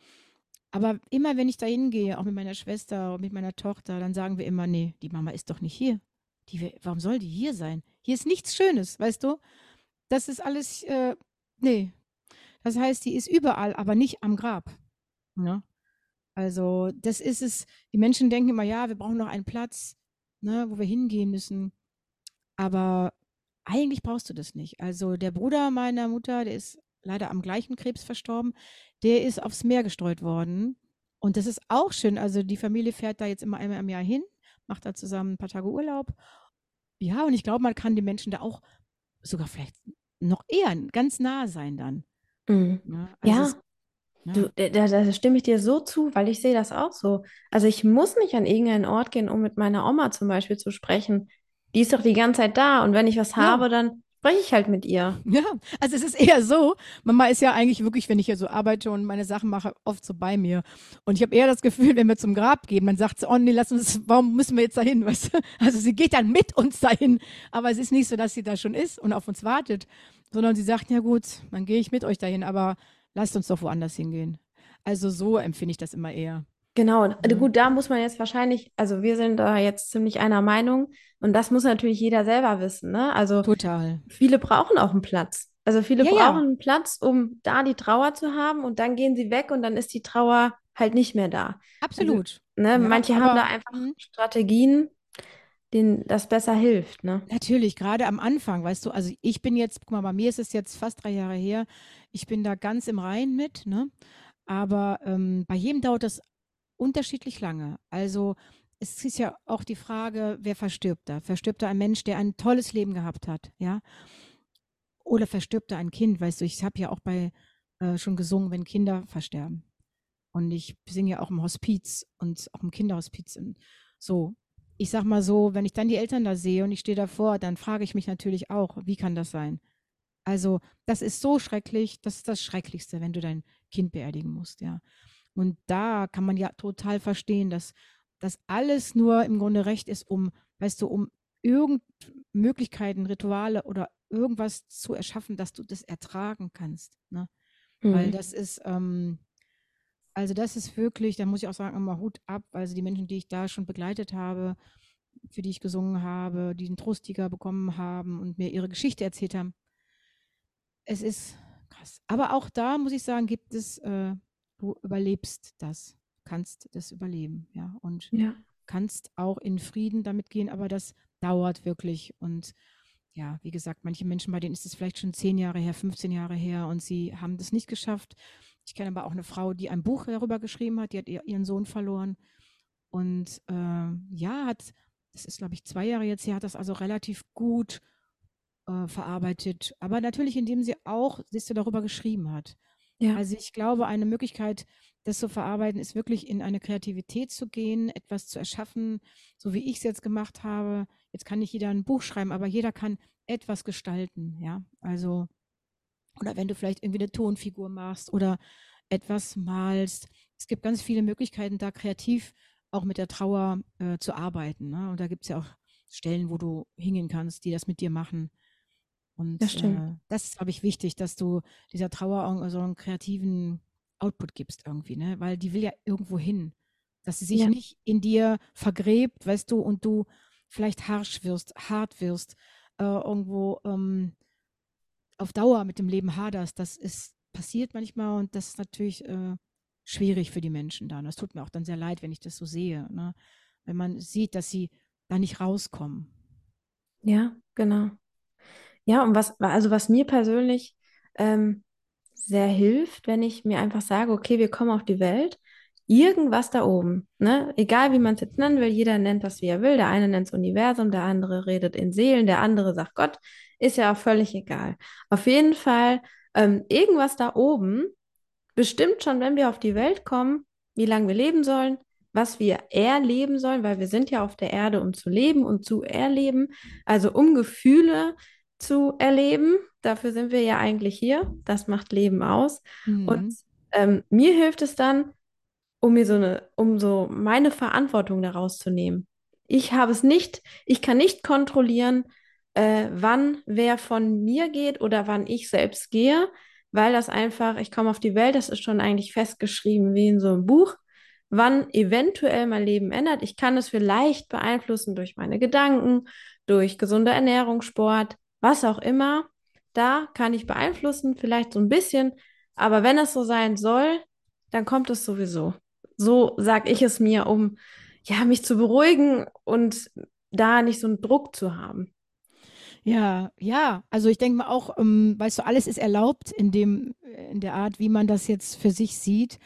Aber immer wenn ich da hingehe, auch mit meiner Schwester und mit meiner Tochter, dann sagen wir immer, nee, die Mama ist doch nicht hier. Die, warum soll die hier sein? Hier ist nichts Schönes, weißt du? Das ist alles, äh, nee. Das heißt, die ist überall, aber nicht am Grab. Ja? Ne? Also, das ist es. Die Menschen denken immer, ja, wir brauchen noch einen Platz, ne, wo wir hingehen müssen. Aber eigentlich brauchst du das nicht. Also, der Bruder meiner Mutter, der ist leider am gleichen Krebs verstorben, der ist aufs Meer gestreut worden. Und das ist auch schön. Also, die Familie fährt da jetzt immer einmal im Jahr hin, macht da zusammen ein paar Tage Urlaub. Ja, und ich glaube, man kann die Menschen da auch sogar vielleicht noch eher ganz nah sein dann. Mhm. Ja, also ja. Es, ja. Du, da, da, stimme ich dir so zu, weil ich sehe das auch so. Also ich muss nicht an irgendeinen Ort gehen, um mit meiner Oma zum Beispiel zu sprechen. Die ist doch die ganze Zeit da und wenn ich was ja. habe, dann spreche ich halt mit ihr. Ja, also es ist eher so, Mama ist ja eigentlich wirklich, wenn ich hier so arbeite und meine Sachen mache, oft so bei mir. Und ich habe eher das Gefühl, wenn wir zum Grab gehen, dann sagt sie, oh nee, lass uns, warum müssen wir jetzt dahin, weißt du? Also sie geht dann mit uns dahin, aber es ist nicht so, dass sie da schon ist und auf uns wartet, sondern sie sagt, ja gut, dann gehe ich mit euch dahin, aber lasst uns doch woanders hingehen. Also so empfinde ich das immer eher. Genau, mhm. gut, da muss man jetzt wahrscheinlich, also wir sind da jetzt ziemlich einer Meinung und das muss natürlich jeder selber wissen, ne? Also total. Viele brauchen auch einen Platz. Also viele ja, brauchen ja. einen Platz, um da die Trauer zu haben und dann gehen sie weg und dann ist die Trauer halt nicht mehr da. Absolut. Also, ne, ja, manche haben da einfach mh. Strategien, denen das besser hilft, ne? Natürlich, gerade am Anfang, weißt du, also ich bin jetzt, guck mal, bei mir ist es jetzt fast drei Jahre her, ich bin da ganz im Reinen mit, ne? Aber ähm, bei jedem dauert das unterschiedlich lange. Also es ist ja auch die Frage, wer verstirbt da? Verstirbt da ein Mensch, der ein tolles Leben gehabt hat, ja? Oder verstirbt da ein Kind? Weißt du, ich habe ja auch bei äh, schon gesungen, wenn Kinder versterben. Und ich singe ja auch im Hospiz und auch im Kinderhospiz. Und so, ich sag mal so, wenn ich dann die Eltern da sehe und ich stehe davor, dann frage ich mich natürlich auch, wie kann das sein? Also, das ist so schrecklich, das ist das Schrecklichste, wenn du dein Kind beerdigen musst, ja. Und da kann man ja total verstehen, dass das alles nur im Grunde recht ist, um, weißt du, um irgend Möglichkeiten, Rituale oder irgendwas zu erschaffen, dass du das ertragen kannst. Ne? Mhm. Weil das ist, ähm, also das ist wirklich, da muss ich auch sagen, immer Hut ab, also die Menschen, die ich da schon begleitet habe, für die ich gesungen habe, die einen Trosttiger bekommen haben und mir ihre Geschichte erzählt haben. Es ist krass. Aber auch da muss ich sagen, gibt es äh, du überlebst das, kannst das überleben, ja, und ja. kannst auch in Frieden damit gehen, aber das dauert wirklich und ja, wie gesagt, manche Menschen, bei denen ist es vielleicht schon zehn Jahre her, 15 Jahre her und sie haben das nicht geschafft. Ich kenne aber auch eine Frau, die ein Buch darüber geschrieben hat, die hat ihren Sohn verloren und äh, ja, hat, das ist glaube ich zwei Jahre jetzt her, hat das also relativ gut äh, verarbeitet, aber natürlich, indem sie auch, du, darüber geschrieben hat. Ja. Also ich glaube, eine Möglichkeit, das zu verarbeiten, ist wirklich in eine Kreativität zu gehen, etwas zu erschaffen, so wie ich es jetzt gemacht habe. Jetzt kann nicht jeder ein Buch schreiben, aber jeder kann etwas gestalten, ja. Also, oder wenn du vielleicht irgendwie eine Tonfigur machst oder etwas malst. Es gibt ganz viele Möglichkeiten, da kreativ auch mit der Trauer äh, zu arbeiten. Ne? Und da gibt es ja auch Stellen, wo du hingehen kannst, die das mit dir machen. Und das, äh, das ist, glaube ich, wichtig, dass du dieser Trauer so einen kreativen Output gibst irgendwie, ne? Weil die will ja irgendwo hin. dass sie sich Ja. nicht in dir vergräbt, weißt du, und du vielleicht harsch wirst, hart wirst, äh, irgendwo ähm, auf Dauer mit dem Leben haderst. Das ist passiert manchmal und das ist natürlich äh, schwierig für die Menschen dann. Das tut mir auch dann sehr leid, wenn ich das so sehe, ne? wenn man sieht, dass sie da nicht rauskommen. Ja, genau. Ja, und was, also was mir persönlich ähm, sehr hilft, wenn ich mir einfach sage, okay, wir kommen auf die Welt, irgendwas da oben, ne? Egal wie man es jetzt nennen will, jeder nennt das, wie er will. Der eine nennt es Universum, der andere redet in Seelen, der andere sagt Gott, ist ja auch völlig egal. Auf jeden Fall, ähm, irgendwas da oben bestimmt schon, wenn wir auf die Welt kommen, wie lange wir leben sollen, was wir erleben sollen, weil wir sind ja auf der Erde, um zu leben und zu erleben, also um Gefühle zu erleben. Dafür sind wir ja eigentlich hier. Das macht Leben aus. Und Mhm. ähm, mir hilft es dann, um mir so eine, um so meine Verantwortung daraus zu nehmen. Ich habe es nicht, ich kann nicht kontrollieren, äh, wann wer von mir geht oder wann ich selbst gehe, weil das einfach, ich komme auf die Welt, das ist schon eigentlich festgeschrieben wie in so einem Buch, wann eventuell mein Leben ändert. Ich kann es vielleicht beeinflussen durch meine Gedanken, durch gesunde Ernährung, Sport, was auch immer. Da kann ich beeinflussen, vielleicht so ein bisschen, aber wenn es so sein soll, dann kommt es sowieso. So sage ich es mir, um ja, mich zu beruhigen und da nicht so einen Druck zu haben. Ja, ja. Also ich denke mal auch, ähm, weißt du, alles ist erlaubt in dem, in der Art, wie man das jetzt für sich sieht.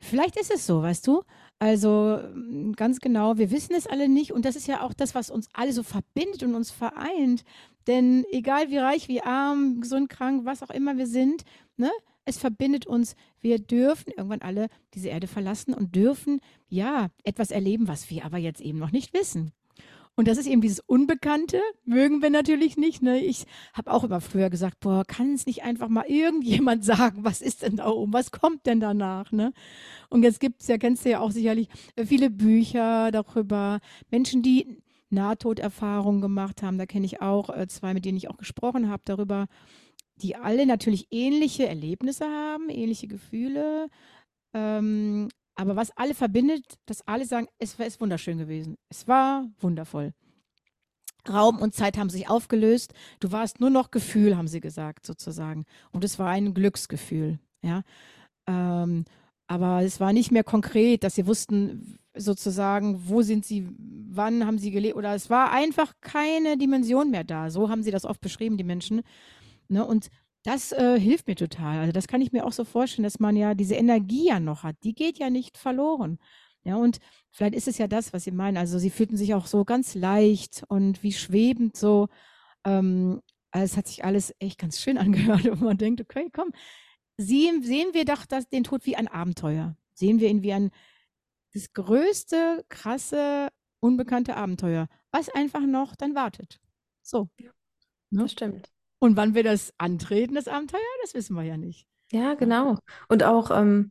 Vielleicht ist es so, weißt du? Also mm, ganz genau, wir wissen es alle nicht und das ist ja auch das, was uns alle so verbindet und uns vereint. Denn egal wie reich, wie arm, gesund, krank, was auch immer wir sind, ne? Es verbindet uns. Wir dürfen irgendwann alle diese Erde verlassen und dürfen ja etwas erleben, was wir aber jetzt eben noch nicht wissen. Und das ist eben dieses Unbekannte, mögen wir natürlich nicht. Ne? Ich habe auch immer früher gesagt, boah, kann es nicht einfach mal irgendjemand sagen, was ist denn da oben, was kommt denn danach? Ne? Und jetzt gibt es ja, kennst du ja auch sicherlich äh, viele Bücher darüber, Menschen, die Nahtoderfahrungen gemacht haben. Da kenne ich auch äh, zwei, mit denen ich auch gesprochen habe darüber, die alle natürlich ähnliche Erlebnisse haben, ähnliche Gefühle. Ähm, aber was alle verbindet, dass alle sagen, es war wunderschön gewesen. Es war wundervoll. Raum und Zeit haben sich aufgelöst. Du warst nur noch Gefühl, haben sie gesagt, sozusagen. Und es war ein Glücksgefühl, ja. Ähm, aber es war nicht mehr konkret, dass sie wussten, sozusagen, wo sind sie, wann haben sie gelebt, oder es war einfach keine Dimension mehr da. So haben sie das oft beschrieben, die Menschen. Ne? Und das äh, hilft mir total. Also das kann ich mir auch so vorstellen, dass man ja diese Energie ja noch hat. Die geht ja nicht verloren. Ja, und vielleicht ist es ja das, was Sie meinen. Also sie fühlten sich auch so ganz leicht und wie schwebend so. Ähm, also es hat sich alles echt ganz schön angehört und man denkt, okay, komm, sehen, sehen wir doch das, den Tod wie ein Abenteuer. Sehen wir ihn wie ein das größte, krasse, unbekannte Abenteuer, was einfach noch dann wartet. So. Ne? Das stimmt. Und wann wir das antreten, das Abenteuer, das wissen wir ja nicht. Ja, genau. Und auch, ähm,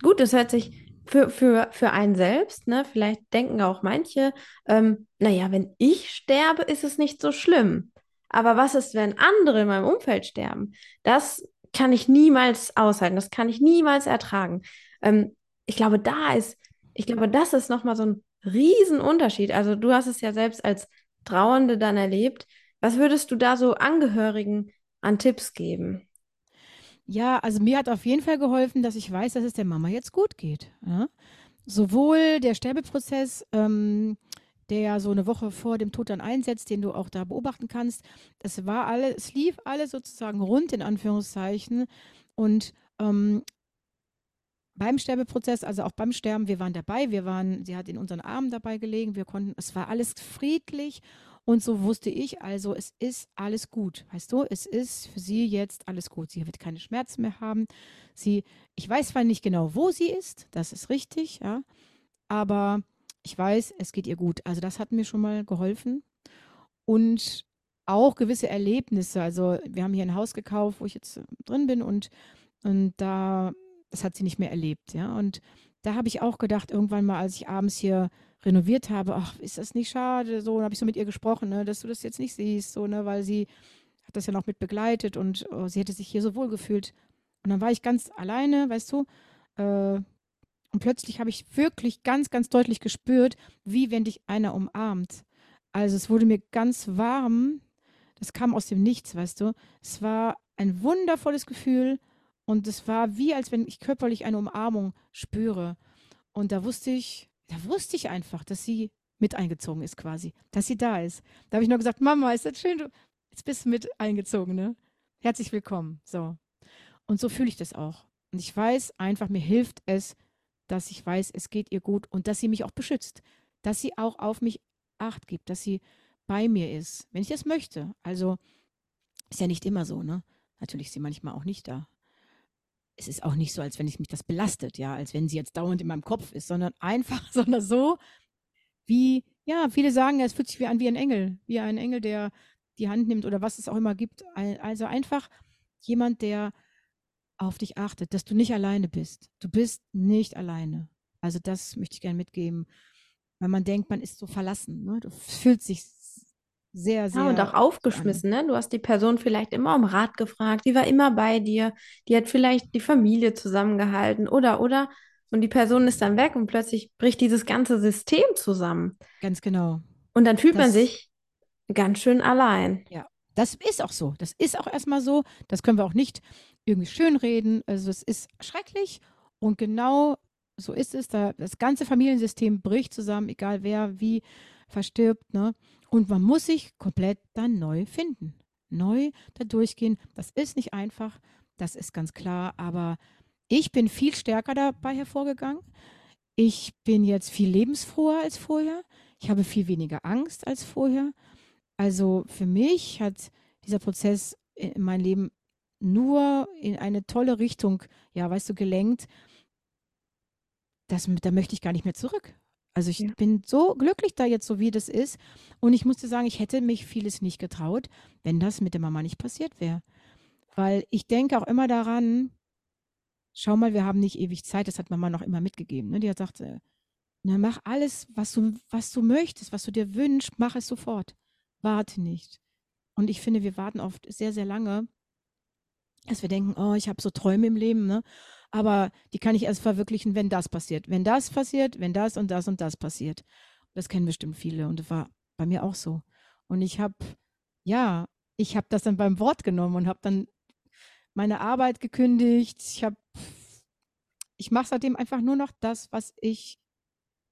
gut, das hört sich für, für, für einen selbst, ne? Vielleicht denken auch manche, ähm, naja, wenn ich sterbe, ist es nicht so schlimm. Aber was ist, wenn andere in meinem Umfeld sterben? Das kann ich niemals aushalten, das kann ich niemals ertragen. Ähm, ich glaube, da ist, ich glaube, das ist nochmal so ein Riesenunterschied. Also du hast es ja selbst als Trauernde dann erlebt. Was würdest du da so Angehörigen an Tipps geben? Ja, also mir hat auf jeden Fall geholfen, dass ich weiß, dass es der Mama jetzt gut geht. Ja? Sowohl der Sterbeprozess, ähm, der ja so eine Woche vor dem Tod dann einsetzt, den du auch da beobachten kannst, das war alles, es lief alles sozusagen rund in Anführungszeichen. Und ähm, beim Sterbeprozess, also auch beim Sterben, wir waren dabei, wir waren, sie hat in unseren Armen dabei gelegen, wir konnten, es war alles friedlich und so wusste ich, also es ist alles gut, weißt du, es ist für sie jetzt alles gut. Sie wird keine Schmerzen mehr haben. Sie, ich weiß zwar nicht genau, wo sie ist, das ist richtig, ja, aber ich weiß, es geht ihr gut. Also das hat mir schon mal geholfen und auch gewisse Erlebnisse. Also wir haben hier ein Haus gekauft, wo ich jetzt drin bin und, und da das hat sie nicht mehr erlebt, ja. Und da habe ich auch gedacht, irgendwann mal, als ich abends hier renoviert habe, ach, ist das nicht schade? So, habe ich so mit ihr gesprochen, ne, dass du das jetzt nicht siehst, so, ne, weil sie hat das ja noch mit begleitet und oh, sie hätte sich hier so wohl gefühlt. Und dann war ich ganz alleine, weißt du, äh, Und plötzlich habe ich wirklich ganz, ganz deutlich gespürt, wie wenn dich einer umarmt. Also es wurde mir ganz warm. Das kam aus dem Nichts, weißt du. Es war ein wundervolles Gefühl und es war wie, als wenn ich körperlich eine Umarmung spüre. Und da wusste ich, da wusste ich einfach, dass sie mit eingezogen ist quasi, dass sie da ist. Da habe ich nur gesagt, Mama, ist das schön, du jetzt bist mit eingezogen, ne? Herzlich willkommen. So. Und so fühle ich das auch. Und ich weiß einfach, mir hilft es, dass ich weiß, es geht ihr gut und dass sie mich auch beschützt, dass sie auch auf mich acht gibt, dass sie bei mir ist, wenn ich das möchte. Also ist ja nicht immer so, ne? Natürlich ist sie manchmal auch nicht da. Es ist auch nicht so, als wenn ich mich das belastet, ja, als wenn sie jetzt dauernd in meinem Kopf ist, sondern einfach, sondern so, wie, ja, viele sagen, es fühlt sich wie an wie ein Engel, wie ein Engel, der die Hand nimmt oder was es auch immer gibt. Also einfach jemand, der auf dich achtet, dass du nicht alleine bist. Du bist nicht alleine. Also das möchte ich gerne mitgeben, weil man denkt, man ist so verlassen. Ne? Du fühlst dich sehr, sehr. Ja, und auch aufgeschmissen, ne? Du hast die Person vielleicht immer um Rat gefragt, die war immer bei dir, die hat vielleicht die Familie zusammengehalten oder, oder. Und die Person ist dann weg und plötzlich bricht dieses ganze System zusammen. Ganz genau. Und dann fühlt das, man sich ganz schön allein. Ja, das ist auch so. Das ist auch erstmal so. Das können wir auch nicht irgendwie schönreden. Also es ist schrecklich und genau so ist es. Da, das ganze Familiensystem bricht zusammen, egal wer wie verstirbt. Ne? Und man muss sich komplett dann neu finden. Neu da durchgehen. Das ist nicht einfach. Das ist ganz klar. Aber ich bin viel stärker dabei hervorgegangen. Ich bin jetzt viel lebensfroher als vorher. Ich habe viel weniger Angst als vorher. Also für mich hat dieser Prozess in mein Leben nur in eine tolle Richtung, ja, weißt du, gelenkt. Das, da möchte ich gar nicht mehr zurück. Also ich ja. bin so glücklich da jetzt, so wie das ist. Und ich musste sagen, ich hätte mich vieles nicht getraut, wenn das mit der Mama nicht passiert wäre. Weil ich denke auch immer daran, schau mal, wir haben nicht ewig Zeit, das hat Mama noch immer mitgegeben. Ne? Die hat gesagt, na, mach alles, was du, was du möchtest, was du dir wünschst, mach es sofort. Warte nicht. Und ich finde, wir warten oft sehr, sehr lange, dass wir denken, oh, ich habe so Träume im Leben, ne? Aber die kann ich erst verwirklichen, wenn das passiert. Wenn das passiert, wenn das und das und das passiert. Das kennen bestimmt viele und das war bei mir auch so. Und ich habe, ja, ich habe das dann beim Wort genommen und habe dann meine Arbeit gekündigt. Ich habe, ich mache seitdem einfach nur noch das, was ich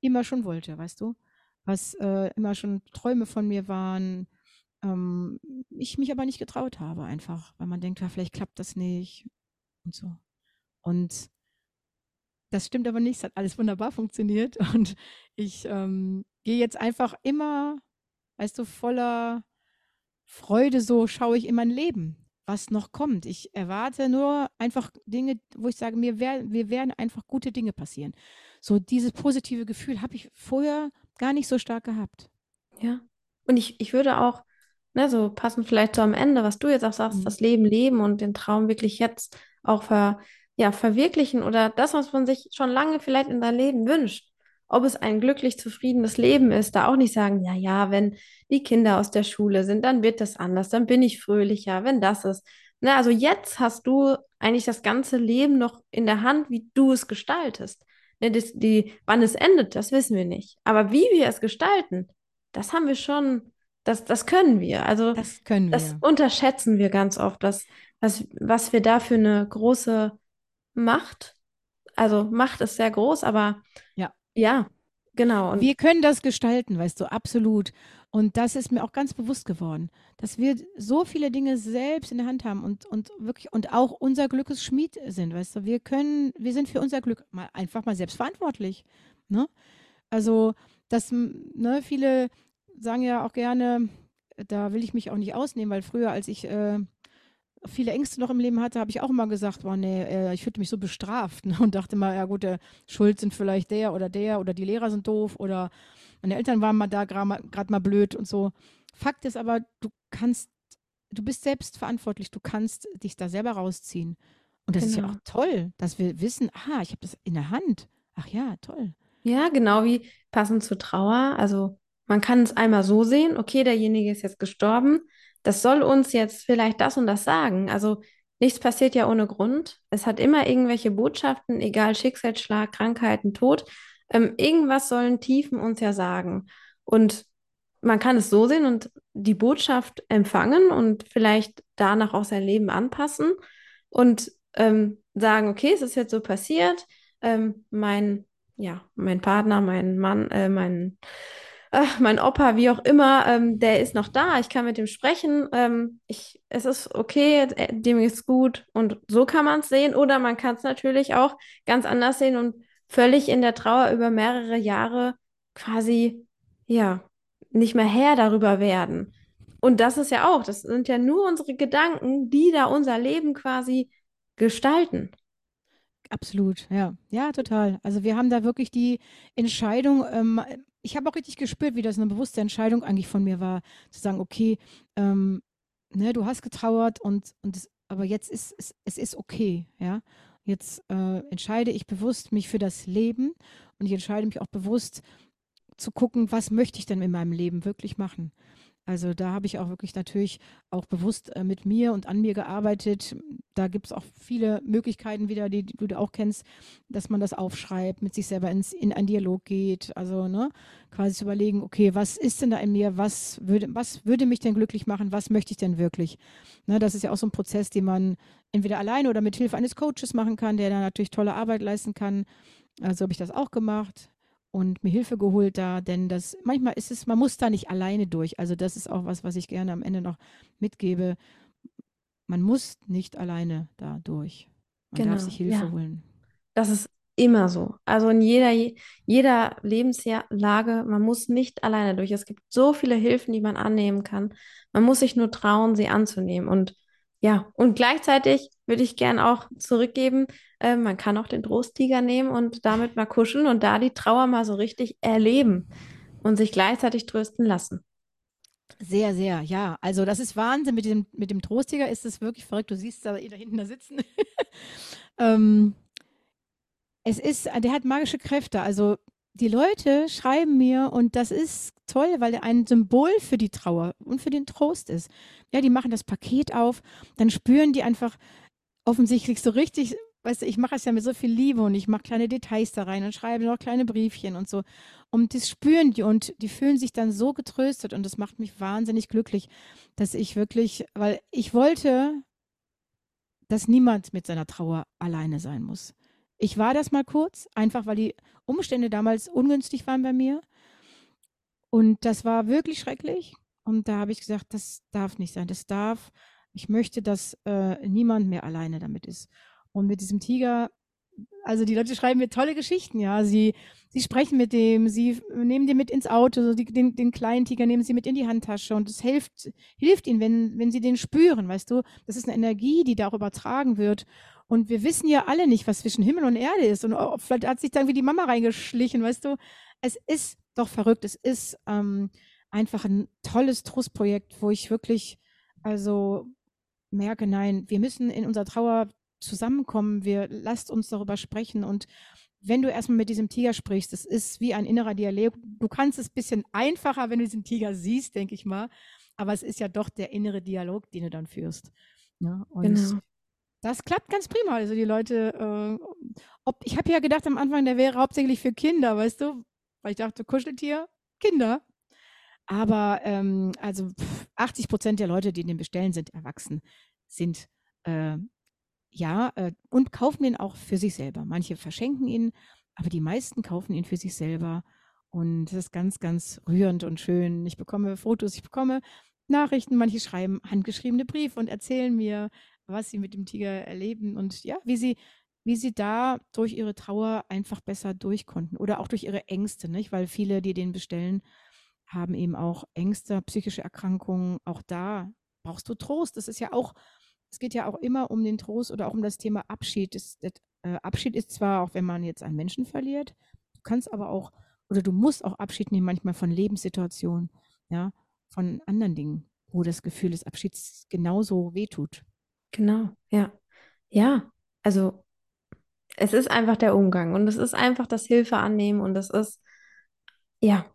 immer schon wollte, weißt du? Was äh, immer schon Träume von mir waren. Ähm, ich mich aber nicht getraut habe, einfach, weil man denkt, ja, vielleicht klappt das nicht und so. Und das stimmt aber nicht, es hat alles wunderbar funktioniert. Und ich ähm, gehe jetzt einfach immer, weißt du, voller Freude, so schaue ich in mein Leben was noch kommt. Ich erwarte nur einfach Dinge, wo ich sage, mir, wär, mir werden einfach gute Dinge passieren. So dieses positive Gefühl habe ich vorher gar nicht so stark gehabt. Ja. Und ich, ich würde auch, ne, so passend vielleicht so am Ende, was du jetzt auch sagst, mhm. das Leben leben und den Traum wirklich jetzt auch ver, ja, verwirklichen oder das, was man sich schon lange vielleicht in dein Leben wünscht ob es ein glücklich zufriedenes Leben ist, da auch nicht sagen, ja, ja, wenn die Kinder aus der Schule sind, dann wird das anders, dann bin ich fröhlicher, wenn das ist. Na, ne, also jetzt hast du eigentlich das ganze Leben noch in der Hand, wie du es gestaltest. Ne, das, die, wann es endet, das wissen wir nicht. Aber wie wir es gestalten, das haben wir schon, das, das können wir. Also das können wir. Das unterschätzen wir ganz oft, was, was, was wir da für eine große Macht, also Macht ist sehr groß, aber ja. Ja, genau. Und wir können das gestalten, weißt du, absolut. Und das ist mir auch ganz bewusst geworden, dass wir so viele Dinge selbst in der Hand haben und, und wirklich und auch unser Glückesschmied sind, weißt du. Wir können, wir sind für unser Glück mal einfach mal selbst verantwortlich. Ne? Also, dass ne, viele sagen ja auch gerne, da will ich mich auch nicht ausnehmen, weil früher, als ich äh, viele Ängste noch im Leben hatte, habe ich auch immer gesagt, boah, nee, äh, ich fühlte mich so bestraft ne? und dachte mal, ja gut, der Schuld sind vielleicht der oder der oder die Lehrer sind doof oder meine Eltern waren mal da gerade mal blöd und so. Fakt ist aber, du kannst, du bist selbst verantwortlich, du kannst dich da selber rausziehen. Und das genau. ist ja genau. auch toll, dass wir wissen, ah, ich habe das in der Hand. Ach ja, toll. Ja, genau wie passend zur Trauer. Also man kann es einmal so sehen, okay, derjenige ist jetzt gestorben, das soll uns jetzt vielleicht das und das sagen. Also nichts passiert ja ohne Grund. Es hat immer irgendwelche Botschaften, egal Schicksalsschlag, Krankheiten, Tod. Ähm, irgendwas sollen Tiefen uns ja sagen. Und man kann es so sehen und die Botschaft empfangen und vielleicht danach auch sein Leben anpassen und ähm, sagen, okay, es ist jetzt so passiert. Ähm, mein, ja, mein Partner, mein Mann, äh, mein ach, mein Opa, wie auch immer, ähm, der ist noch da, ich kann mit ihm sprechen, ähm, ich, es ist okay, äh, dem ist gut und so kann man es sehen oder man kann es natürlich auch ganz anders sehen und völlig in der Trauer über mehrere Jahre quasi, ja, nicht mehr Herr darüber werden. Und das ist ja auch, das sind ja nur unsere Gedanken, die da unser Leben quasi gestalten. Absolut, ja. Ja, total. Also wir haben da wirklich die Entscheidung, ähm, ich habe auch richtig gespürt, wie das eine bewusste Entscheidung eigentlich von mir war, zu sagen, okay, ähm, ne, du hast getrauert und, und es, aber jetzt ist es, es ist okay, ja. Jetzt äh, entscheide ich bewusst mich für das Leben und ich entscheide mich auch bewusst zu gucken, was möchte ich denn in meinem Leben wirklich machen. Also da habe ich auch wirklich natürlich auch bewusst äh, mit mir und an mir gearbeitet. Da gibt es auch viele Möglichkeiten wieder, die, die, du auch kennst, dass man das aufschreibt, mit sich selber ins, in einen Dialog geht. Also ne, quasi zu überlegen, okay, was ist denn da in mir? Was würde, was würde mich denn glücklich machen? Was möchte ich denn wirklich? Ne, das ist ja auch so ein Prozess, den man entweder alleine oder mit Hilfe eines Coaches machen kann, der dann natürlich tolle Arbeit leisten kann. Also habe ich das auch gemacht und mir Hilfe geholt da, denn das manchmal ist es, man muss da nicht alleine durch. Also das ist auch was, was ich gerne am Ende noch mitgebe. Man muss nicht alleine da durch. Man Genau, darf sich Hilfe ja. holen. Das ist immer so. Also in jeder, jeder Lebenslage, man muss nicht alleine durch. Es gibt so viele Hilfen, die man annehmen kann. Man muss sich nur trauen, sie anzunehmen. Und ja, und gleichzeitig würde ich gern auch zurückgeben, äh, man kann auch den Trosttiger nehmen und damit mal kuscheln und da die Trauer mal so richtig erleben und sich gleichzeitig trösten lassen. Sehr, sehr, ja. Also das ist Wahnsinn. Mit dem, mit dem Trostjäger ist es wirklich verrückt. Du siehst da, da hinten da sitzen. ähm, es ist, der hat magische Kräfte. Also die Leute schreiben mir und das ist toll, weil er ein Symbol für die Trauer und für den Trost ist. Ja, die machen das Paket auf, dann spüren die einfach offensichtlich so richtig, weißt du, ich mache es ja mit so viel Liebe und ich mache kleine Details da rein und schreibe noch kleine Briefchen und so. Und das spüren die und die fühlen sich dann so getröstet und das macht mich wahnsinnig glücklich, dass ich wirklich, weil ich wollte, dass niemand mit seiner Trauer alleine sein muss. Ich war das mal kurz, einfach weil die Umstände damals ungünstig waren bei mir. Und das war wirklich schrecklich. Und da habe ich gesagt, das darf nicht sein. Das darf, ich möchte, dass äh, niemand mehr alleine damit ist. Und mit diesem Tiger, also die Leute schreiben mir tolle Geschichten, ja. Sie, sie sprechen mit dem, sie nehmen den mit ins Auto, so die, den, den kleinen Tiger nehmen sie mit in die Handtasche und es hilft, hilft ihnen, wenn, wenn sie den spüren, weißt du. Das ist eine Energie, die da auch übertragen wird. Und wir wissen ja alle nicht, was zwischen Himmel und Erde ist. Und oh, vielleicht hat sich da irgendwie die Mama reingeschlichen, weißt du. Es ist doch verrückt. Es ist ähm, einfach ein tolles Trostprojekt, wo ich wirklich, also merke, nein, wir müssen in unserer Trauer zusammenkommen. Wir lasst uns darüber sprechen. Und wenn du erstmal mit diesem Tiger sprichst, das ist wie ein innerer Dialog. Du kannst es ein bisschen einfacher, wenn du diesen Tiger siehst, denke ich mal. Aber es ist ja doch der innere Dialog, den du dann führst. Ja, ne? und Genau. das klappt ganz prima. Also die Leute, äh, ob, ich habe ja gedacht am Anfang, der wäre hauptsächlich für Kinder, weißt du? Weil ich dachte, Kuscheltier, Kinder. Aber ähm, also pff, 80 Prozent der Leute, die den bestellen, sind erwachsen, sind äh, ja äh, und kaufen den auch für sich selber. Manche verschenken ihn, aber die meisten kaufen ihn für sich selber. Und das ist ganz, ganz rührend und schön. Ich bekomme Fotos, ich bekomme Nachrichten, manche schreiben handgeschriebene Briefe und erzählen mir, was sie mit dem Tiger erleben und ja, wie sie, wie sie da durch ihre Trauer einfach besser durch konnten oder auch durch ihre Ängste, nicht? Weil viele, die den bestellen, haben eben auch Ängste, psychische Erkrankungen. Auch da brauchst du Trost. Das ist ja auch, es geht ja auch immer um den Trost oder auch um das Thema Abschied. Das, das, äh, Abschied ist zwar auch, wenn man jetzt einen Menschen verliert, du kannst aber auch, oder du musst auch Abschied nehmen manchmal von Lebenssituationen, ja, von anderen Dingen, wo das Gefühl des Abschieds genauso wehtut. Genau, ja. Ja, also es ist einfach der Umgang und es ist einfach das Hilfe annehmen und es ist, ja,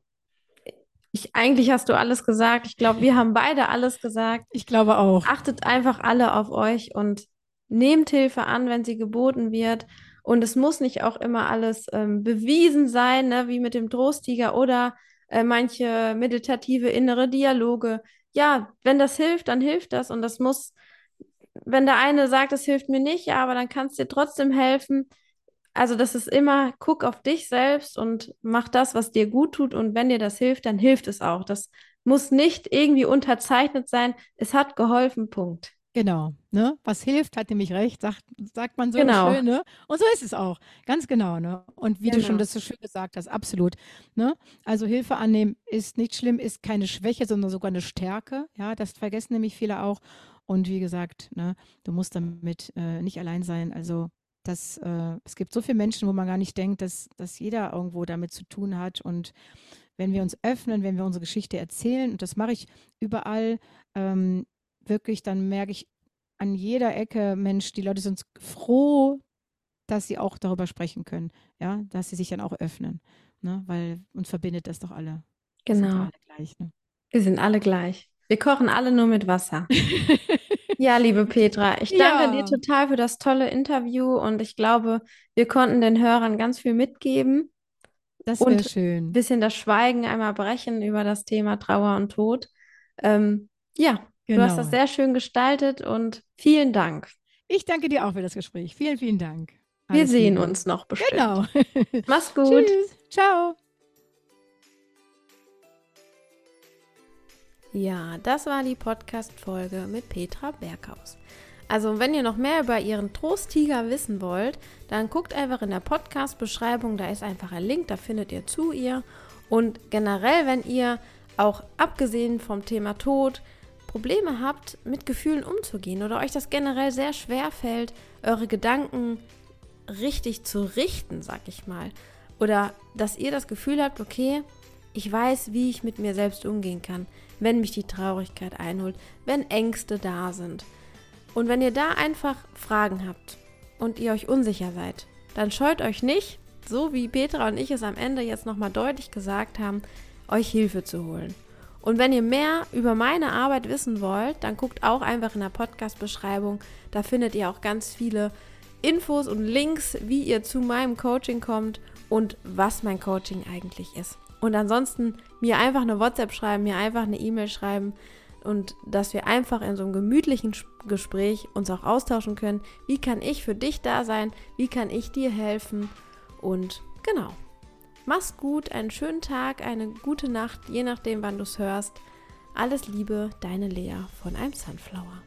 ich, eigentlich hast du alles gesagt. Ich glaube, wir haben beide alles gesagt. Ich glaube auch. Achtet einfach alle auf euch und nehmt Hilfe an, wenn sie geboten wird. Und es muss nicht auch immer alles ähm, bewiesen sein, ne, wie mit dem Trosttiger oder äh, manche meditative innere Dialoge. Ja, wenn das hilft, dann hilft das. Und das muss, wenn der eine sagt, es hilft mir nicht, ja, aber dann kann es dir trotzdem helfen. Also das ist immer, guck auf dich selbst und mach das, was dir gut tut. Und wenn dir das hilft, dann hilft es auch. Das muss nicht irgendwie unterzeichnet sein. Es hat geholfen, Punkt. Genau, ne? Was hilft, hat nämlich recht, sagt, sagt man so Genau. schön, ne? Und so ist es auch. Ganz genau, ne? Und wie du schon Genau. das so schön gesagt hast, absolut, ne? Also Hilfe annehmen ist nicht schlimm, ist keine Schwäche, sondern sogar eine Stärke. Ja, das vergessen nämlich viele auch. Und wie gesagt, ne, du musst damit äh, nicht allein sein. Also das, äh, es gibt so viele Menschen, wo man gar nicht denkt, dass, dass jeder irgendwo damit zu tun hat. Und wenn wir uns öffnen, wenn wir unsere Geschichte erzählen, und das mache ich überall, ähm, wirklich, dann merke ich an jeder Ecke, Mensch, die Leute sind froh, dass sie auch darüber sprechen können, ja, dass sie sich dann auch öffnen, ne, weil uns verbindet das doch alle. Wir sind Genau. alle gleich, ne? Wir sind alle gleich. Wir kochen alle nur mit Wasser. Ja, liebe Petra, ich danke dir Ja. total für das tolle Interview und ich glaube, wir konnten den Hörern ganz viel mitgeben Das wäre und ein schön. bisschen das Schweigen einmal brechen über das Thema Trauer und Tod. Ähm, ja, du hast das Genau. sehr schön gestaltet und vielen Dank. Ich danke dir auch für das Gespräch. Vielen, vielen Dank. Wir Alles sehen Liebe. uns noch bestimmt. Genau. Mach's gut. Tschüss. Ciao. Ja, das war die Podcast-Folge mit Petra Berghaus. Also, wenn ihr noch mehr über ihren Trosttiger wissen wollt, dann guckt einfach in der Podcast-Beschreibung, da ist einfach ein Link, da findet ihr zu ihr. Und generell, wenn ihr auch abgesehen vom Thema Tod Probleme habt, mit Gefühlen umzugehen oder euch das generell sehr schwer fällt, eure Gedanken richtig zu richten, sag ich mal. Oder dass ihr das Gefühl habt, okay, ich weiß, wie ich mit mir selbst umgehen kann, wenn mich die Traurigkeit einholt, wenn Ängste da sind. Und wenn ihr da einfach Fragen habt und ihr euch unsicher seid, dann scheut euch nicht, so wie Petra und ich es am Ende jetzt nochmal deutlich gesagt haben, euch Hilfe zu holen. Und wenn ihr mehr über meine Arbeit wissen wollt, dann guckt auch einfach in der Podcast-Beschreibung. Da findet ihr auch ganz viele Infos und Links, wie ihr zu meinem Coaching kommt und was mein Coaching eigentlich ist. Und ansonsten mir einfach eine WhatsApp schreiben, mir einfach eine E-Mail schreiben und dass wir einfach in so einem gemütlichen Gespräch uns auch austauschen können. Wie kann ich für dich da sein? Wie kann ich dir helfen? Und genau. Mach's gut, einen schönen Tag, eine gute Nacht, je nachdem, wann du es hörst. Alles Liebe, deine Lea von einem Sunflower.